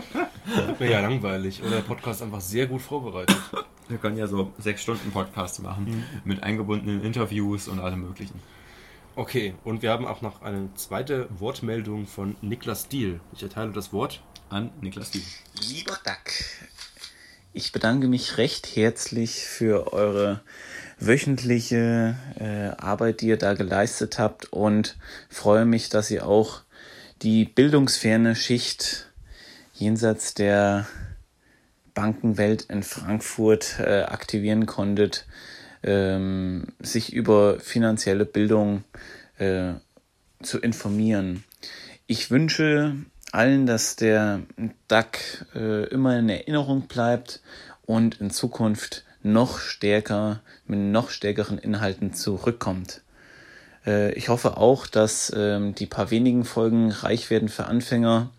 Mir ja langweilig. Oder der Podcast ist einfach sehr gut vorbereitet. Wir können ja so sechs Stunden Podcasts machen mit eingebundenen Interviews und allem möglichen. Okay, und wir haben auch noch eine zweite Wortmeldung von Niklas Diel. Ich erteile das Wort. An Niklas Diel. Lieber Duck, Ich bedanke mich recht herzlich für eure wöchentliche äh, Arbeit, die ihr da geleistet habt und freue mich, dass ihr auch die bildungsferne Schicht jenseits der Bankenwelt in Frankfurt äh, aktivieren konntet, ähm, sich über finanzielle Bildung äh, zu informieren. Ich wünsche allen, dass der DAC äh, immer in Erinnerung bleibt und in Zukunft noch stärker, mit noch stärkeren Inhalten zurückkommt. Äh, ich hoffe auch, dass ähm, die paar wenigen Folgen reich werden für Anfänger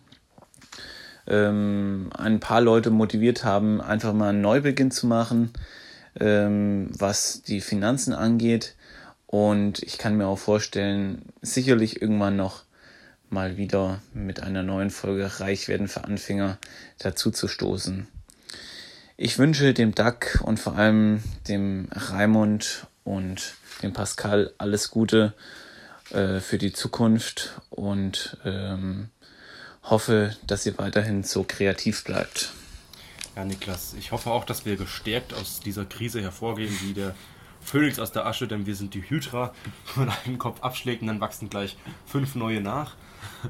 ähm, ein paar Leute motiviert haben, einfach mal einen Neubeginn zu machen, ähm, was die Finanzen angeht. Und ich kann mir auch vorstellen, sicherlich irgendwann noch mal wieder mit einer neuen Folge Reich werden für Anfänger dazu zu stoßen. Ich wünsche dem Duck und vor allem dem Raimund und dem Pascal alles Gute äh, für die Zukunft und ähm, hoffe, dass ihr weiterhin so kreativ bleibt. Ja, Niklas, ich hoffe auch, dass wir gestärkt aus dieser Krise hervorgehen, wie der Phönix aus der Asche, denn wir sind die Hydra. Wenn man einen Kopf abschlägt und dann wachsen gleich fünf neue nach.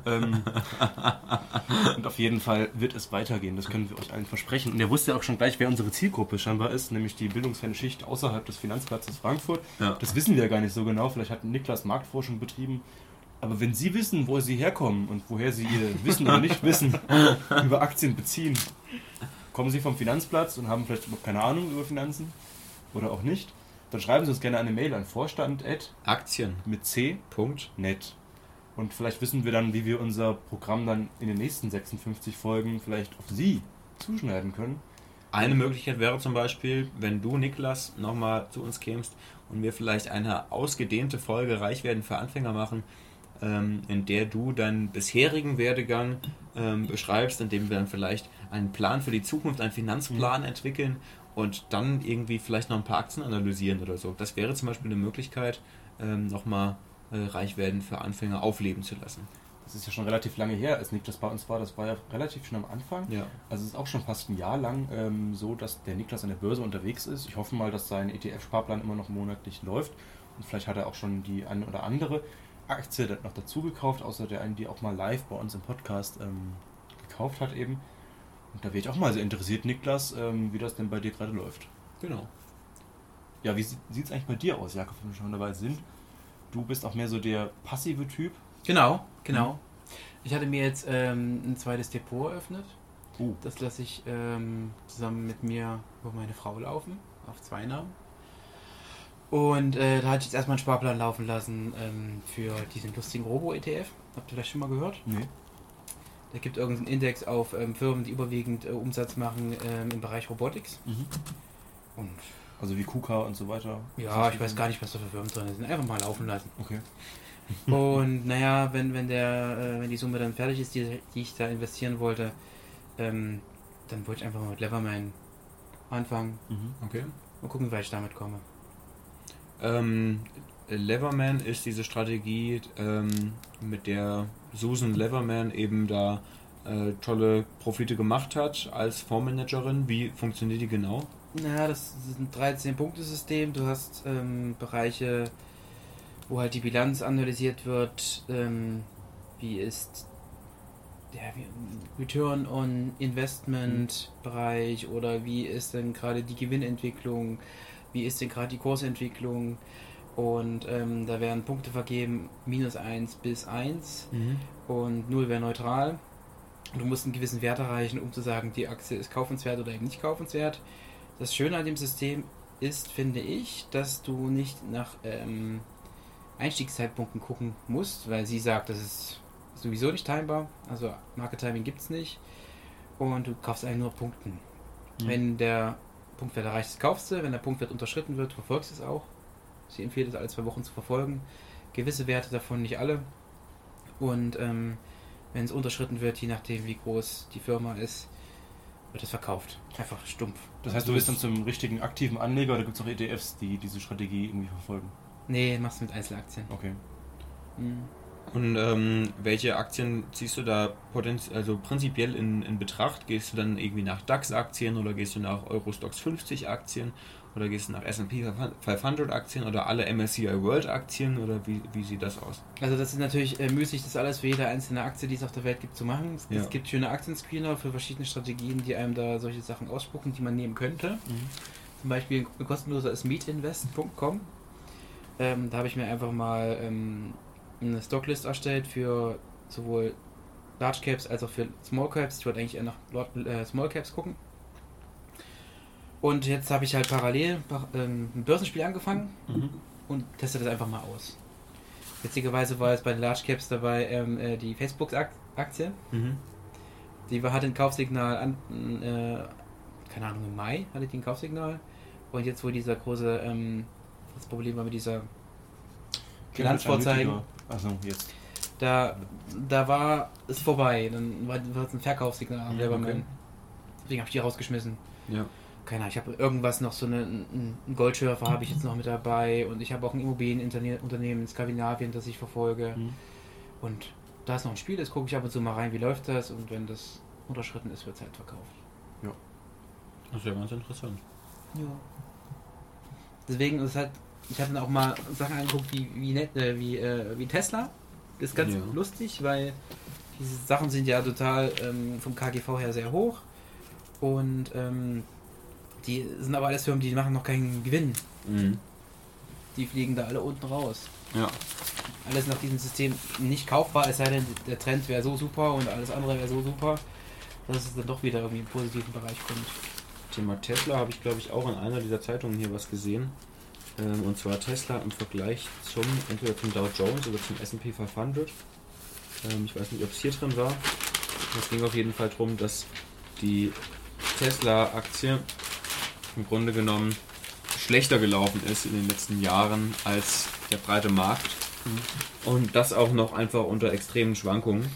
ähm, und auf jeden Fall wird es weitergehen, das können wir euch allen versprechen. Und ihr wusst ja auch schon gleich, wer unsere Zielgruppe scheinbar ist, nämlich die bildungsferne Schicht außerhalb des Finanzplatzes Frankfurt. Ja. Das wissen wir gar nicht so genau, vielleicht hat Niklas Marktforschung betrieben. Aber wenn Sie wissen, wo Sie herkommen und woher Sie Ihr Wissen oder Nichtwissen über Aktien beziehen, kommen Sie vom Finanzplatz und haben vielleicht überhaupt keine Ahnung über Finanzen oder auch nicht, dann schreiben Sie uns gerne eine Mail an vorstand@ Aktien. mit c Punkt. net. Und vielleicht wissen wir dann, wie wir unser Programm dann in den nächsten 56 Folgen vielleicht auf Sie zuschneiden können. Eine Möglichkeit wäre zum Beispiel, wenn du, Niklas, nochmal zu uns kämst und wir vielleicht eine ausgedehnte Folge Reich werden für Anfänger machen, ähm, in der du deinen bisherigen Werdegang ähm, beschreibst, indem wir dann vielleicht einen Plan für die Zukunft, einen Finanzplan entwickeln und dann irgendwie vielleicht noch ein paar Aktien analysieren oder so. Das wäre zum Beispiel eine Möglichkeit, ähm, nochmal äh, Reich werden für Anfänger aufleben zu lassen. Das ist ja schon relativ lange her, als Niklas bei uns war. Das war ja relativ schon am Anfang. Ja. Also es ist auch schon fast ein Jahr lang ähm, so, dass der Niklas an der Börse unterwegs ist. Ich hoffe mal, dass sein ETF-Sparplan immer noch monatlich läuft. Und vielleicht hat er auch schon die eine oder andere Aktie noch dazu gekauft, außer der einen, die auch mal live bei uns im Podcast ähm, gekauft hat eben. Und da wäre ich auch mal sehr interessiert, Niklas, ähm, wie das denn bei dir gerade läuft. Genau. Ja, wie sieht es eigentlich bei dir aus, Jakob, wenn wir schon dabei sind? Du bist auch mehr so der passive Typ. Genau, genau. Ich hatte mir jetzt ähm, ein zweites Depot eröffnet. Uh. Das lasse ich ähm, zusammen mit mir über meine Frau laufen, auf zwei Namen. Und äh, da hatte ich jetzt erstmal einen Sparplan laufen lassen ähm, für diesen lustigen Robo-ETF. Habt ihr das schon mal gehört? Nee. Da gibt irgendeinen Index auf ähm, Firmen, die überwiegend äh, Umsatz machen ähm, im Bereich Robotics. Mhm. Und Also wie KUKA und so weiter. ja, ich weiß gar nicht, was da für Firmen drin sind. Einfach mal laufen lassen. Okay. Und naja, wenn, wenn, der, äh, wenn die Summe dann fertig ist, die, die ich da investieren wollte, ähm, dann wollte ich einfach mal mit Leverman anfangen. Mhm. Okay. Mal gucken, wie weit ich damit komme. Ähm, Leverman ist diese Strategie, ähm, mit der Susan Leverman eben da äh, tolle Profite gemacht hat als Fondsmanagerin. Wie funktioniert die genau? Naja, das ist ein 13-Punkte-System. Du hast ähm, Bereiche, wo halt die Bilanz analysiert wird. Ähm, wie ist der Return on Investment Bereich oder wie ist denn gerade die Gewinnentwicklung? Wie ist denn gerade die Kursentwicklung? Und ähm, da werden Punkte vergeben, minus 1 bis 1 und 0 wäre neutral. Du musst einen gewissen Wert erreichen, um zu sagen, die Aktie ist kaufenswert oder eben nicht kaufenswert. Das Schöne an dem System ist, finde ich, dass du nicht nach ähm, Einstiegszeitpunkten gucken musst, weil sie sagt, das ist sowieso nicht timbar. Also Market Timing gibt es nicht. Und du kaufst eigentlich nur Punkten. Wenn der Punktwert erreicht ist, kaufst du. Wenn der Punktwert unterschritten wird, verfolgst du es auch. Sie empfiehlt es alle zwei Wochen zu verfolgen. Gewisse Werte davon, nicht alle. Und ähm, wenn es unterschritten wird, je nachdem wie groß die Firma ist, wird es verkauft. Einfach stumpf. Das heißt, du bist dann zum richtigen aktiven Anleger oder gibt es auch ETFs, die diese Strategie irgendwie verfolgen? Nee, machst du mit Einzelaktien. Okay. Mhm. Und ähm, welche Aktien ziehst du da potenziell, also prinzipiell in, in Betracht? Gehst du dann irgendwie nach DAX-Aktien oder gehst du nach Eurostox 50 Aktien oder gehst du nach S&P 500 Aktien oder alle MSCI World Aktien oder wie, wie sieht das aus? Also das ist natürlich äh, müßig, das alles für jede einzelne Aktie, die es auf der Welt gibt, zu machen. Es, Ja. es gibt schöne Aktienscreener für verschiedene Strategien, die einem da solche Sachen ausspucken, die man nehmen könnte. Zum Beispiel ein kostenloser ist meetinvest.com. Ähm, da habe ich mir einfach mal ähm, eine Stocklist erstellt für sowohl Large Caps als auch für Small Caps. Ich wollte eigentlich eher nach äh, Small Caps gucken. Und jetzt habe ich halt parallel ähm, ein Börsenspiel angefangen Mhm. und teste das einfach mal aus. Witzigerweise war jetzt bei den Large Caps dabei ähm, äh, die Facebook-Aktie. Mhm. Die war, hatte ein Kaufsignal an, äh, keine Ahnung, im Mai hatte die ein Kaufsignal. Und jetzt, wo dieser große, ähm, das Problem war mit dieser Bilanzvorzeigen, Achso, jetzt. da, da war es vorbei. Dann war, es ein Verkaufssignal. Ja, selber okay. Deswegen habe ich die rausgeschmissen. Ja. Keine Ahnung, ich habe irgendwas noch, so eine, ein ein Goldschürfer habe ich jetzt noch mit dabei und ich habe auch ein Immobilienunternehmen in Skandinavien, das ich verfolge. Mhm. Und da es noch ein Spiel ist, gucke ich ab und zu mal rein, wie läuft das und wenn das unterschritten ist, wird es halt verkauft. Das ist ja ganz interessant. Ja. Deswegen ist halt, ich habe dann auch mal Sachen angeguckt wie, wie, net, äh, wie, äh, wie Tesla. Ist ganz Ja. lustig, weil diese Sachen sind ja total ähm, vom KGV her sehr hoch. Und ähm, die sind aber alles Firmen, die machen noch keinen Gewinn. Mhm. Die fliegen da alle unten raus. Ja. Alles nach diesem System nicht kaufbar, es sei denn, der Trend wäre so super und alles andere wäre so super, dass es dann doch wieder irgendwie im positiven Bereich kommt. Thema Tesla habe ich, glaube ich, auch in einer dieser Zeitungen hier was gesehen. Ähm, und zwar Tesla im Vergleich zum, entweder zum Dow Jones oder zum S&P 500. Ähm, ich weiß nicht, ob es hier drin war. Es ging auf jeden Fall darum, dass die Tesla-Aktie im Grunde genommen schlechter gelaufen ist in den letzten Jahren als der breite Markt. Und das auch noch einfach unter extremen Schwankungen.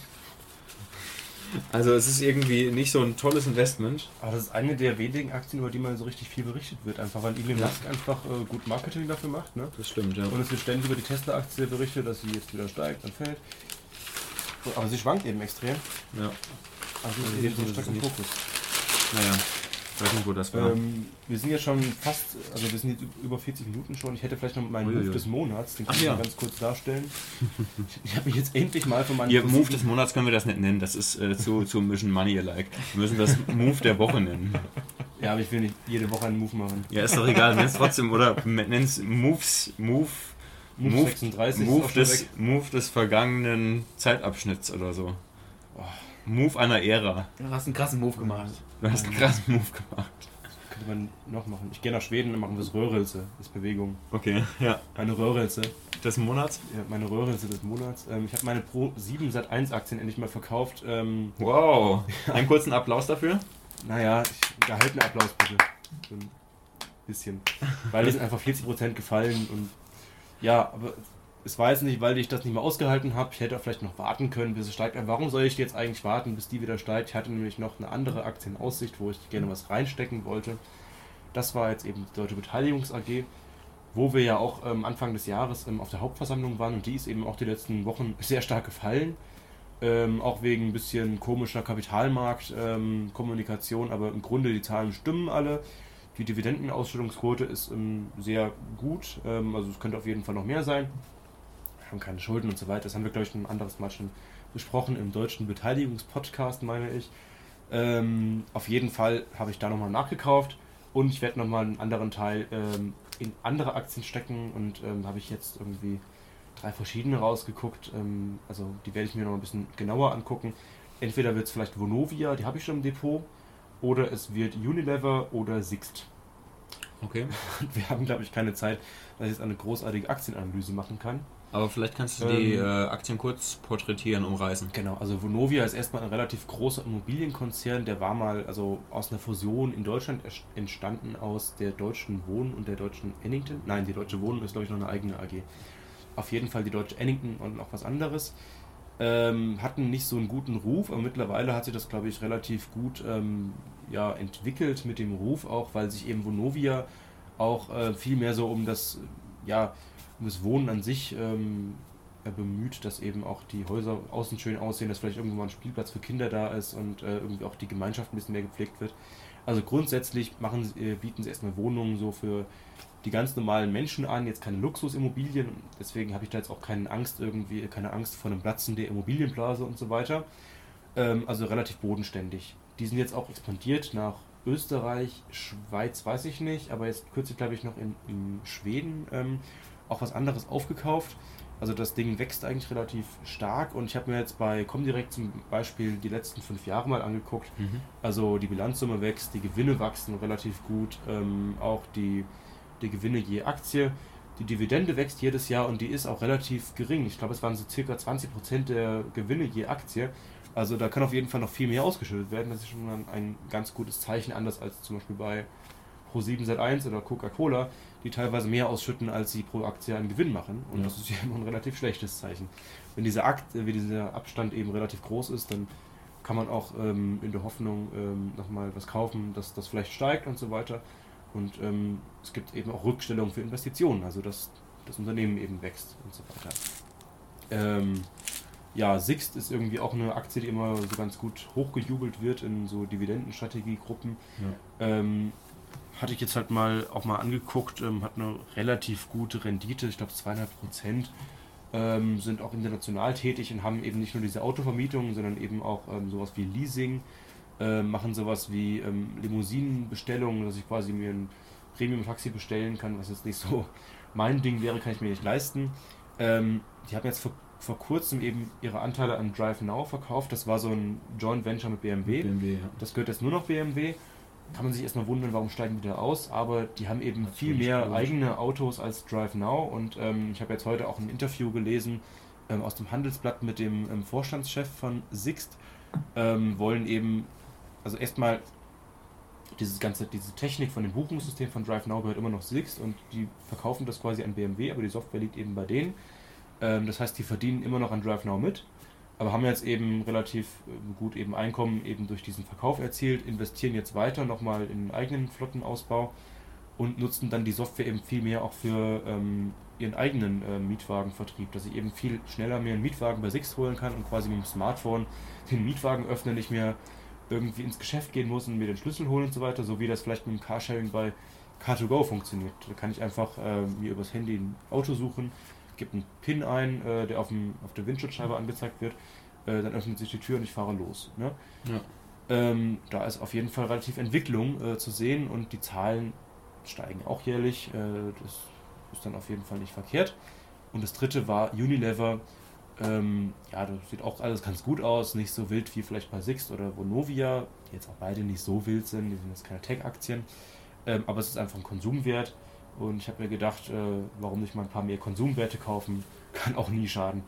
Also es ist irgendwie nicht so ein tolles Investment. Aber das ist eine der wenigen Aktien, über die mal so richtig viel berichtet wird. Einfach weil Elon Ja. Musk einfach äh, gut Marketing dafür macht. Ne? Das stimmt, ja. Und es wird ständig über die Tesla-Aktie berichtet, dass sie jetzt wieder steigt, dann fällt. Aber sie schwankt eben extrem. Ja. Also Also ist hier eben so ist es stark im. Fokus. Naja, ich weiß nicht, wo das war. Ähm, wir sind jetzt schon fast, also wir sind jetzt über 40 Minuten schon. Ich hätte vielleicht noch meinen. Move des Monats, den kann Ach ich ja. mal ganz kurz darstellen. ich ich habe mich jetzt endlich mal von meinem Ihr Move des Monats können wir das nicht nennen, das ist äh, zu, zu Mission Money alike. Wir müssen das Move der Woche nennen. Ja, aber ich will nicht jede Woche einen Move machen. Ja, ist doch egal, nenn's trotzdem, oder nenn's Moves, Move, Move, Move, 36 ist Move, des. Move des vergangenen Zeitabschnitts oder so. Move einer Ära. Du hast einen krassen Move gemacht. Du hast einen krassen Move gemacht. Könnte man noch machen. Ich gehe nach Schweden, dann machen wir das Röhrelse, das Bewegung. Okay, ja. Meine Röhrelse. Des Monats? Ja, meine Röhrelse des Monats. Ähm, ich habe meine Pro 7 Sat 1 Aktien endlich mal verkauft. Ähm, Wow. Einen kurzen Applaus dafür. naja, ich, gehaltener Applaus bitte. So ein bisschen. Weil die sind einfach 40% gefallen und ja, aber es jetzt nicht, weil ich das nicht mehr ausgehalten habe. Ich hätte auch vielleicht noch warten können, bis es steigt. Warum soll ich jetzt eigentlich warten, bis die wieder steigt? Ich hatte nämlich noch eine andere Aktie in Aussicht, wo ich gerne was reinstecken wollte. Das war jetzt eben die Deutsche Beteiligungs AG, wo wir ja auch ähm, Anfang des Jahres ähm, auf der Hauptversammlung waren und die ist eben auch die letzten Wochen sehr stark gefallen. Ähm, auch wegen ein bisschen komischer Kapitalmarkt-Kommunikation, ähm, aber im Grunde die Zahlen stimmen alle. Die Dividendenausschüttungsquote ist ähm, sehr gut, ähm, also es könnte auf jeden Fall noch mehr sein. Haben keine Schulden und so weiter. Das haben wir, glaube ich, ein anderes Mal schon besprochen im deutschen Beteiligungspodcast, meine ich. Ähm, auf jeden Fall habe ich da nochmal nachgekauft und ich werde nochmal einen anderen Teil ähm, in andere Aktien stecken und ähm, habe ich jetzt irgendwie drei verschiedene rausgeguckt. Ähm, also die werde ich mir noch ein bisschen genauer angucken. Entweder wird es vielleicht Vonovia, die habe ich schon im Depot, oder es wird Unilever oder Sixt. Okay. Wir haben, glaube ich, keine Zeit, dass ich jetzt eine großartige Aktienanalyse machen kann. Aber vielleicht kannst du die Ähm. äh, Aktien kurz porträtieren, umreißen. Genau, also Vonovia ist erstmal ein relativ großer Immobilienkonzern, der war mal also aus einer Fusion in Deutschland entstanden aus der Deutschen Wohnen und der Deutschen Ennington. Nein, die Deutsche Wohnen ist glaube ich noch eine eigene AG. Auf jeden Fall die Deutsche Ennington und noch was anderes. Ähm, hatten nicht so einen guten Ruf, aber mittlerweile hat sich das glaube ich relativ gut ähm, ja, entwickelt mit dem Ruf auch, weil sich eben Vonovia auch äh, viel mehr so um das, ja, das Wohnen an sich ähm, äh, bemüht, dass eben auch die Häuser außen schön aussehen, dass vielleicht irgendwo mal ein Spielplatz für Kinder da ist und äh, irgendwie auch die Gemeinschaft ein bisschen mehr gepflegt wird. Also grundsätzlich machen äh, bieten sie erstmal Wohnungen so für die ganz normalen Menschen an, jetzt keine Luxusimmobilien. Deswegen habe ich da jetzt auch keine Angst irgendwie, keine Angst vor einem Platzen der Immobilienblase und so weiter. Ähm, also relativ bodenständig. Die sind jetzt auch expandiert nach Österreich, Schweiz weiß ich nicht, aber jetzt kürzlich glaube ich noch in, in Schweden ähm, auch was anderes aufgekauft. Also das Ding wächst eigentlich relativ stark und ich habe mir jetzt bei Comdirect zum Beispiel die letzten fünf Jahre mal angeguckt. Mhm. Also die Bilanzsumme wächst, die Gewinne wachsen relativ gut, ähm, auch die, die Gewinne je Aktie. Die Dividende wächst jedes Jahr und die ist auch relativ gering. Ich glaube, es waren so circa 20% der Gewinne je Aktie. Also da kann auf jeden Fall noch viel mehr ausgeschüttet werden. Das ist schon ein, ein ganz gutes Zeichen, anders als zum Beispiel bei Pro7 Sat1 oder Coca-Cola, die teilweise mehr ausschütten, als sie pro Aktie einen Gewinn machen. Und Ja. das ist ja immer ein relativ schlechtes Zeichen. Wenn dieser, Akt, äh, wie dieser Abstand eben relativ groß ist, dann kann man auch ähm, in der Hoffnung ähm, nochmal was kaufen, dass das vielleicht steigt und so weiter. Und ähm, es gibt eben auch Rückstellungen für Investitionen, also dass das Unternehmen eben wächst und so weiter. Ähm, ja, Sixt ist irgendwie auch eine Aktie, die immer so ganz gut hochgejubelt wird in so Dividendenstrategiegruppen. Ähm, hatte ich jetzt halt mal auch mal angeguckt, ähm, hat eine relativ gute Rendite, ich glaube zweieinhalb Prozent. Ähm, sind auch international tätig und haben eben nicht nur diese Autovermietung, sondern eben auch ähm, sowas wie Leasing, ähm, machen sowas wie ähm, Limousinenbestellungen, dass ich quasi mir ein Premium-Taxi bestellen kann, was jetzt nicht so mein Ding wäre, kann ich mir nicht leisten. Ähm, die haben jetzt vor, vor kurzem eben ihre Anteile an Drive Now verkauft. Das war so ein Joint Venture mit BMW. BMW, ja. Das gehört jetzt nur noch BMW. Kann man sich erstmal wundern, warum steigen die da aus, aber die haben eben viel mehr logisch. eigene Autos als Drive Now und ähm, ich habe jetzt heute auch ein Interview gelesen ähm, aus dem Handelsblatt mit dem ähm, Vorstandschef von Sixt. Ähm, wollen eben, also erstmal dieses ganze, diese Technik von dem Buchungssystem von Drive Now gehört immer noch Sixt und die verkaufen das quasi an BMW, aber die Software liegt eben bei denen. Ähm, das heißt, die verdienen immer noch an Drive Now mit, aber haben jetzt eben relativ ähm, gut eben Einkommen eben durch diesen Verkauf erzielt, investieren jetzt weiter nochmal in den eigenen Flottenausbau und nutzen dann die Software eben viel mehr auch für ähm, ihren eigenen äh, Mietwagenvertrieb, dass ich eben viel schneller mir einen Mietwagen bei Sixt holen kann und quasi mit dem Smartphone den Mietwagen öffnen, nicht mehr irgendwie ins Geschäft gehen muss und mir den Schlüssel holen und so weiter, so wie das vielleicht mit dem Carsharing bei Car2Go funktioniert. Da kann ich einfach äh, mir übers Handy ein Auto suchen, gebe einen PIN ein, äh, der auf, dem, auf der Windschutzscheibe angezeigt wird, äh, dann öffnet sich die Tür und ich fahre los. Ne? Ja. Ähm, da ist auf jeden Fall relativ Entwicklung äh, zu sehen und die Zahlen steigen auch jährlich. Äh, das ist dann auf jeden Fall nicht verkehrt. Und das dritte war Unilever. Ähm, ja, das sieht auch alles ganz gut aus, nicht so wild wie vielleicht bei Sixt oder Vonovia, die jetzt auch beide nicht so wild sind, die sind jetzt keine Tech-Aktien, ähm, aber es ist einfach ein Konsumwert und ich habe mir gedacht, äh, warum nicht mal ein paar mehr Konsumwerte kaufen, kann auch nie schaden.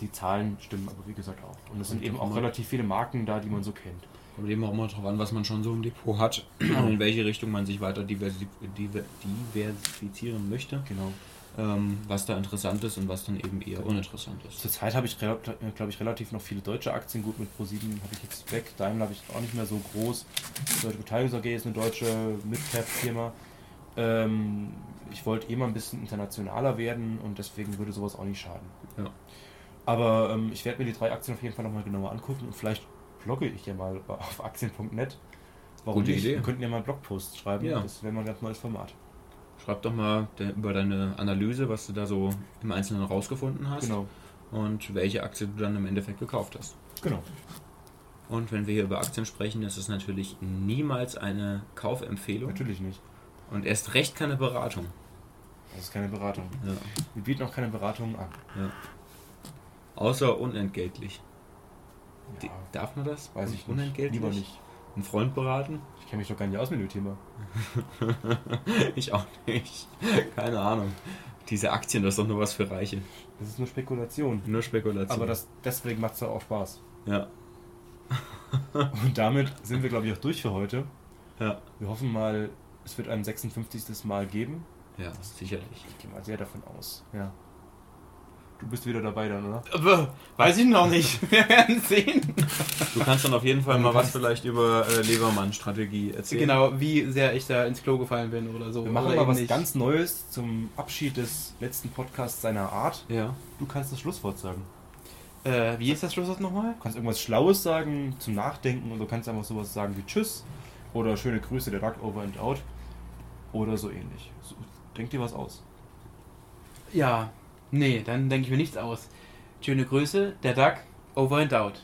Die Zahlen stimmen aber wie gesagt auch. Und es sind eben auch relativ viele Marken da, die man so kennt. Kommt eben auch immer darauf an, was man schon so im Depot hat und in welche Richtung man sich weiter diversi diver diversifizieren möchte. Genau. Ähm, was da interessant ist und was dann eben eher uninteressant ist. Zurzeit habe ich, glaube ich, relativ noch viele deutsche Aktien. Gut, mit Pro7 habe ich jetzt weg. Daimler habe ich auch nicht mehr so groß. Die Deutsche Beteiligungs AG ist eine deutsche Mid-Cap-Firma. Ähm, ich wollte eh mal ein bisschen internationaler werden und deswegen würde sowas auch nicht schaden. Ja. Aber ähm, ich werde mir die drei Aktien auf jeden Fall nochmal genauer angucken und vielleicht blogge ich ja mal auf aktien.net. Warum Gute nicht? Idee. Wir könnten ja mal einen Blogpost schreiben. Ja. Das wäre mal ein ganz neues Format. Schreib doch mal de über deine Analyse, was du da so im Einzelnen rausgefunden hast Genau. und welche Aktie du dann im Endeffekt gekauft hast. Genau. Und wenn wir hier über Aktien sprechen, ist es natürlich niemals eine Kaufempfehlung Natürlich nicht. Und erst recht keine Beratung. Das ist keine Beratung. Ja. Wir bieten auch keine Beratungen an. Ja. Außer unentgeltlich. Ja. darf man das? Weiß ich nicht. Unentgeltlich? Lieber nicht. Einen Freund beraten? Ich kenne mich doch gar nicht aus mit dem Thema. ich auch nicht. Keine Ahnung. Diese Aktien, das ist doch nur was für Reiche. Das ist nur Spekulation. Nur Spekulation. Aber das, deswegen macht es ja auch Spaß. Ja. Und damit sind wir, glaube ich, auch durch für heute. Ja. Wir hoffen mal, es wird ein 56. Mal geben. Ja, sicherlich. Ich gehe mal sehr davon aus. Ja. Du bist wieder dabei dann, oder? Aber weiß ich noch nicht. Wir werden sehen. Du kannst dann auf jeden Fall mal was vielleicht über äh, Levermann-Strategie erzählen. Genau, wie sehr ich da ins Klo gefallen bin oder so. Wir machen oder mal was nicht. ganz Neues zum Abschied des letzten Podcasts seiner Art. Ja. Du kannst das Schlusswort sagen. Äh, wie ist das Schlusswort nochmal? Du kannst irgendwas Schlaues sagen zum Nachdenken und du kannst einfach sowas sagen wie Tschüss oder schöne Grüße, der Duck over and out oder so ähnlich. So, denkt dir was aus? Ja, nee, dann denke ich mir nichts aus. Schöne Grüße, der Duck, over and out.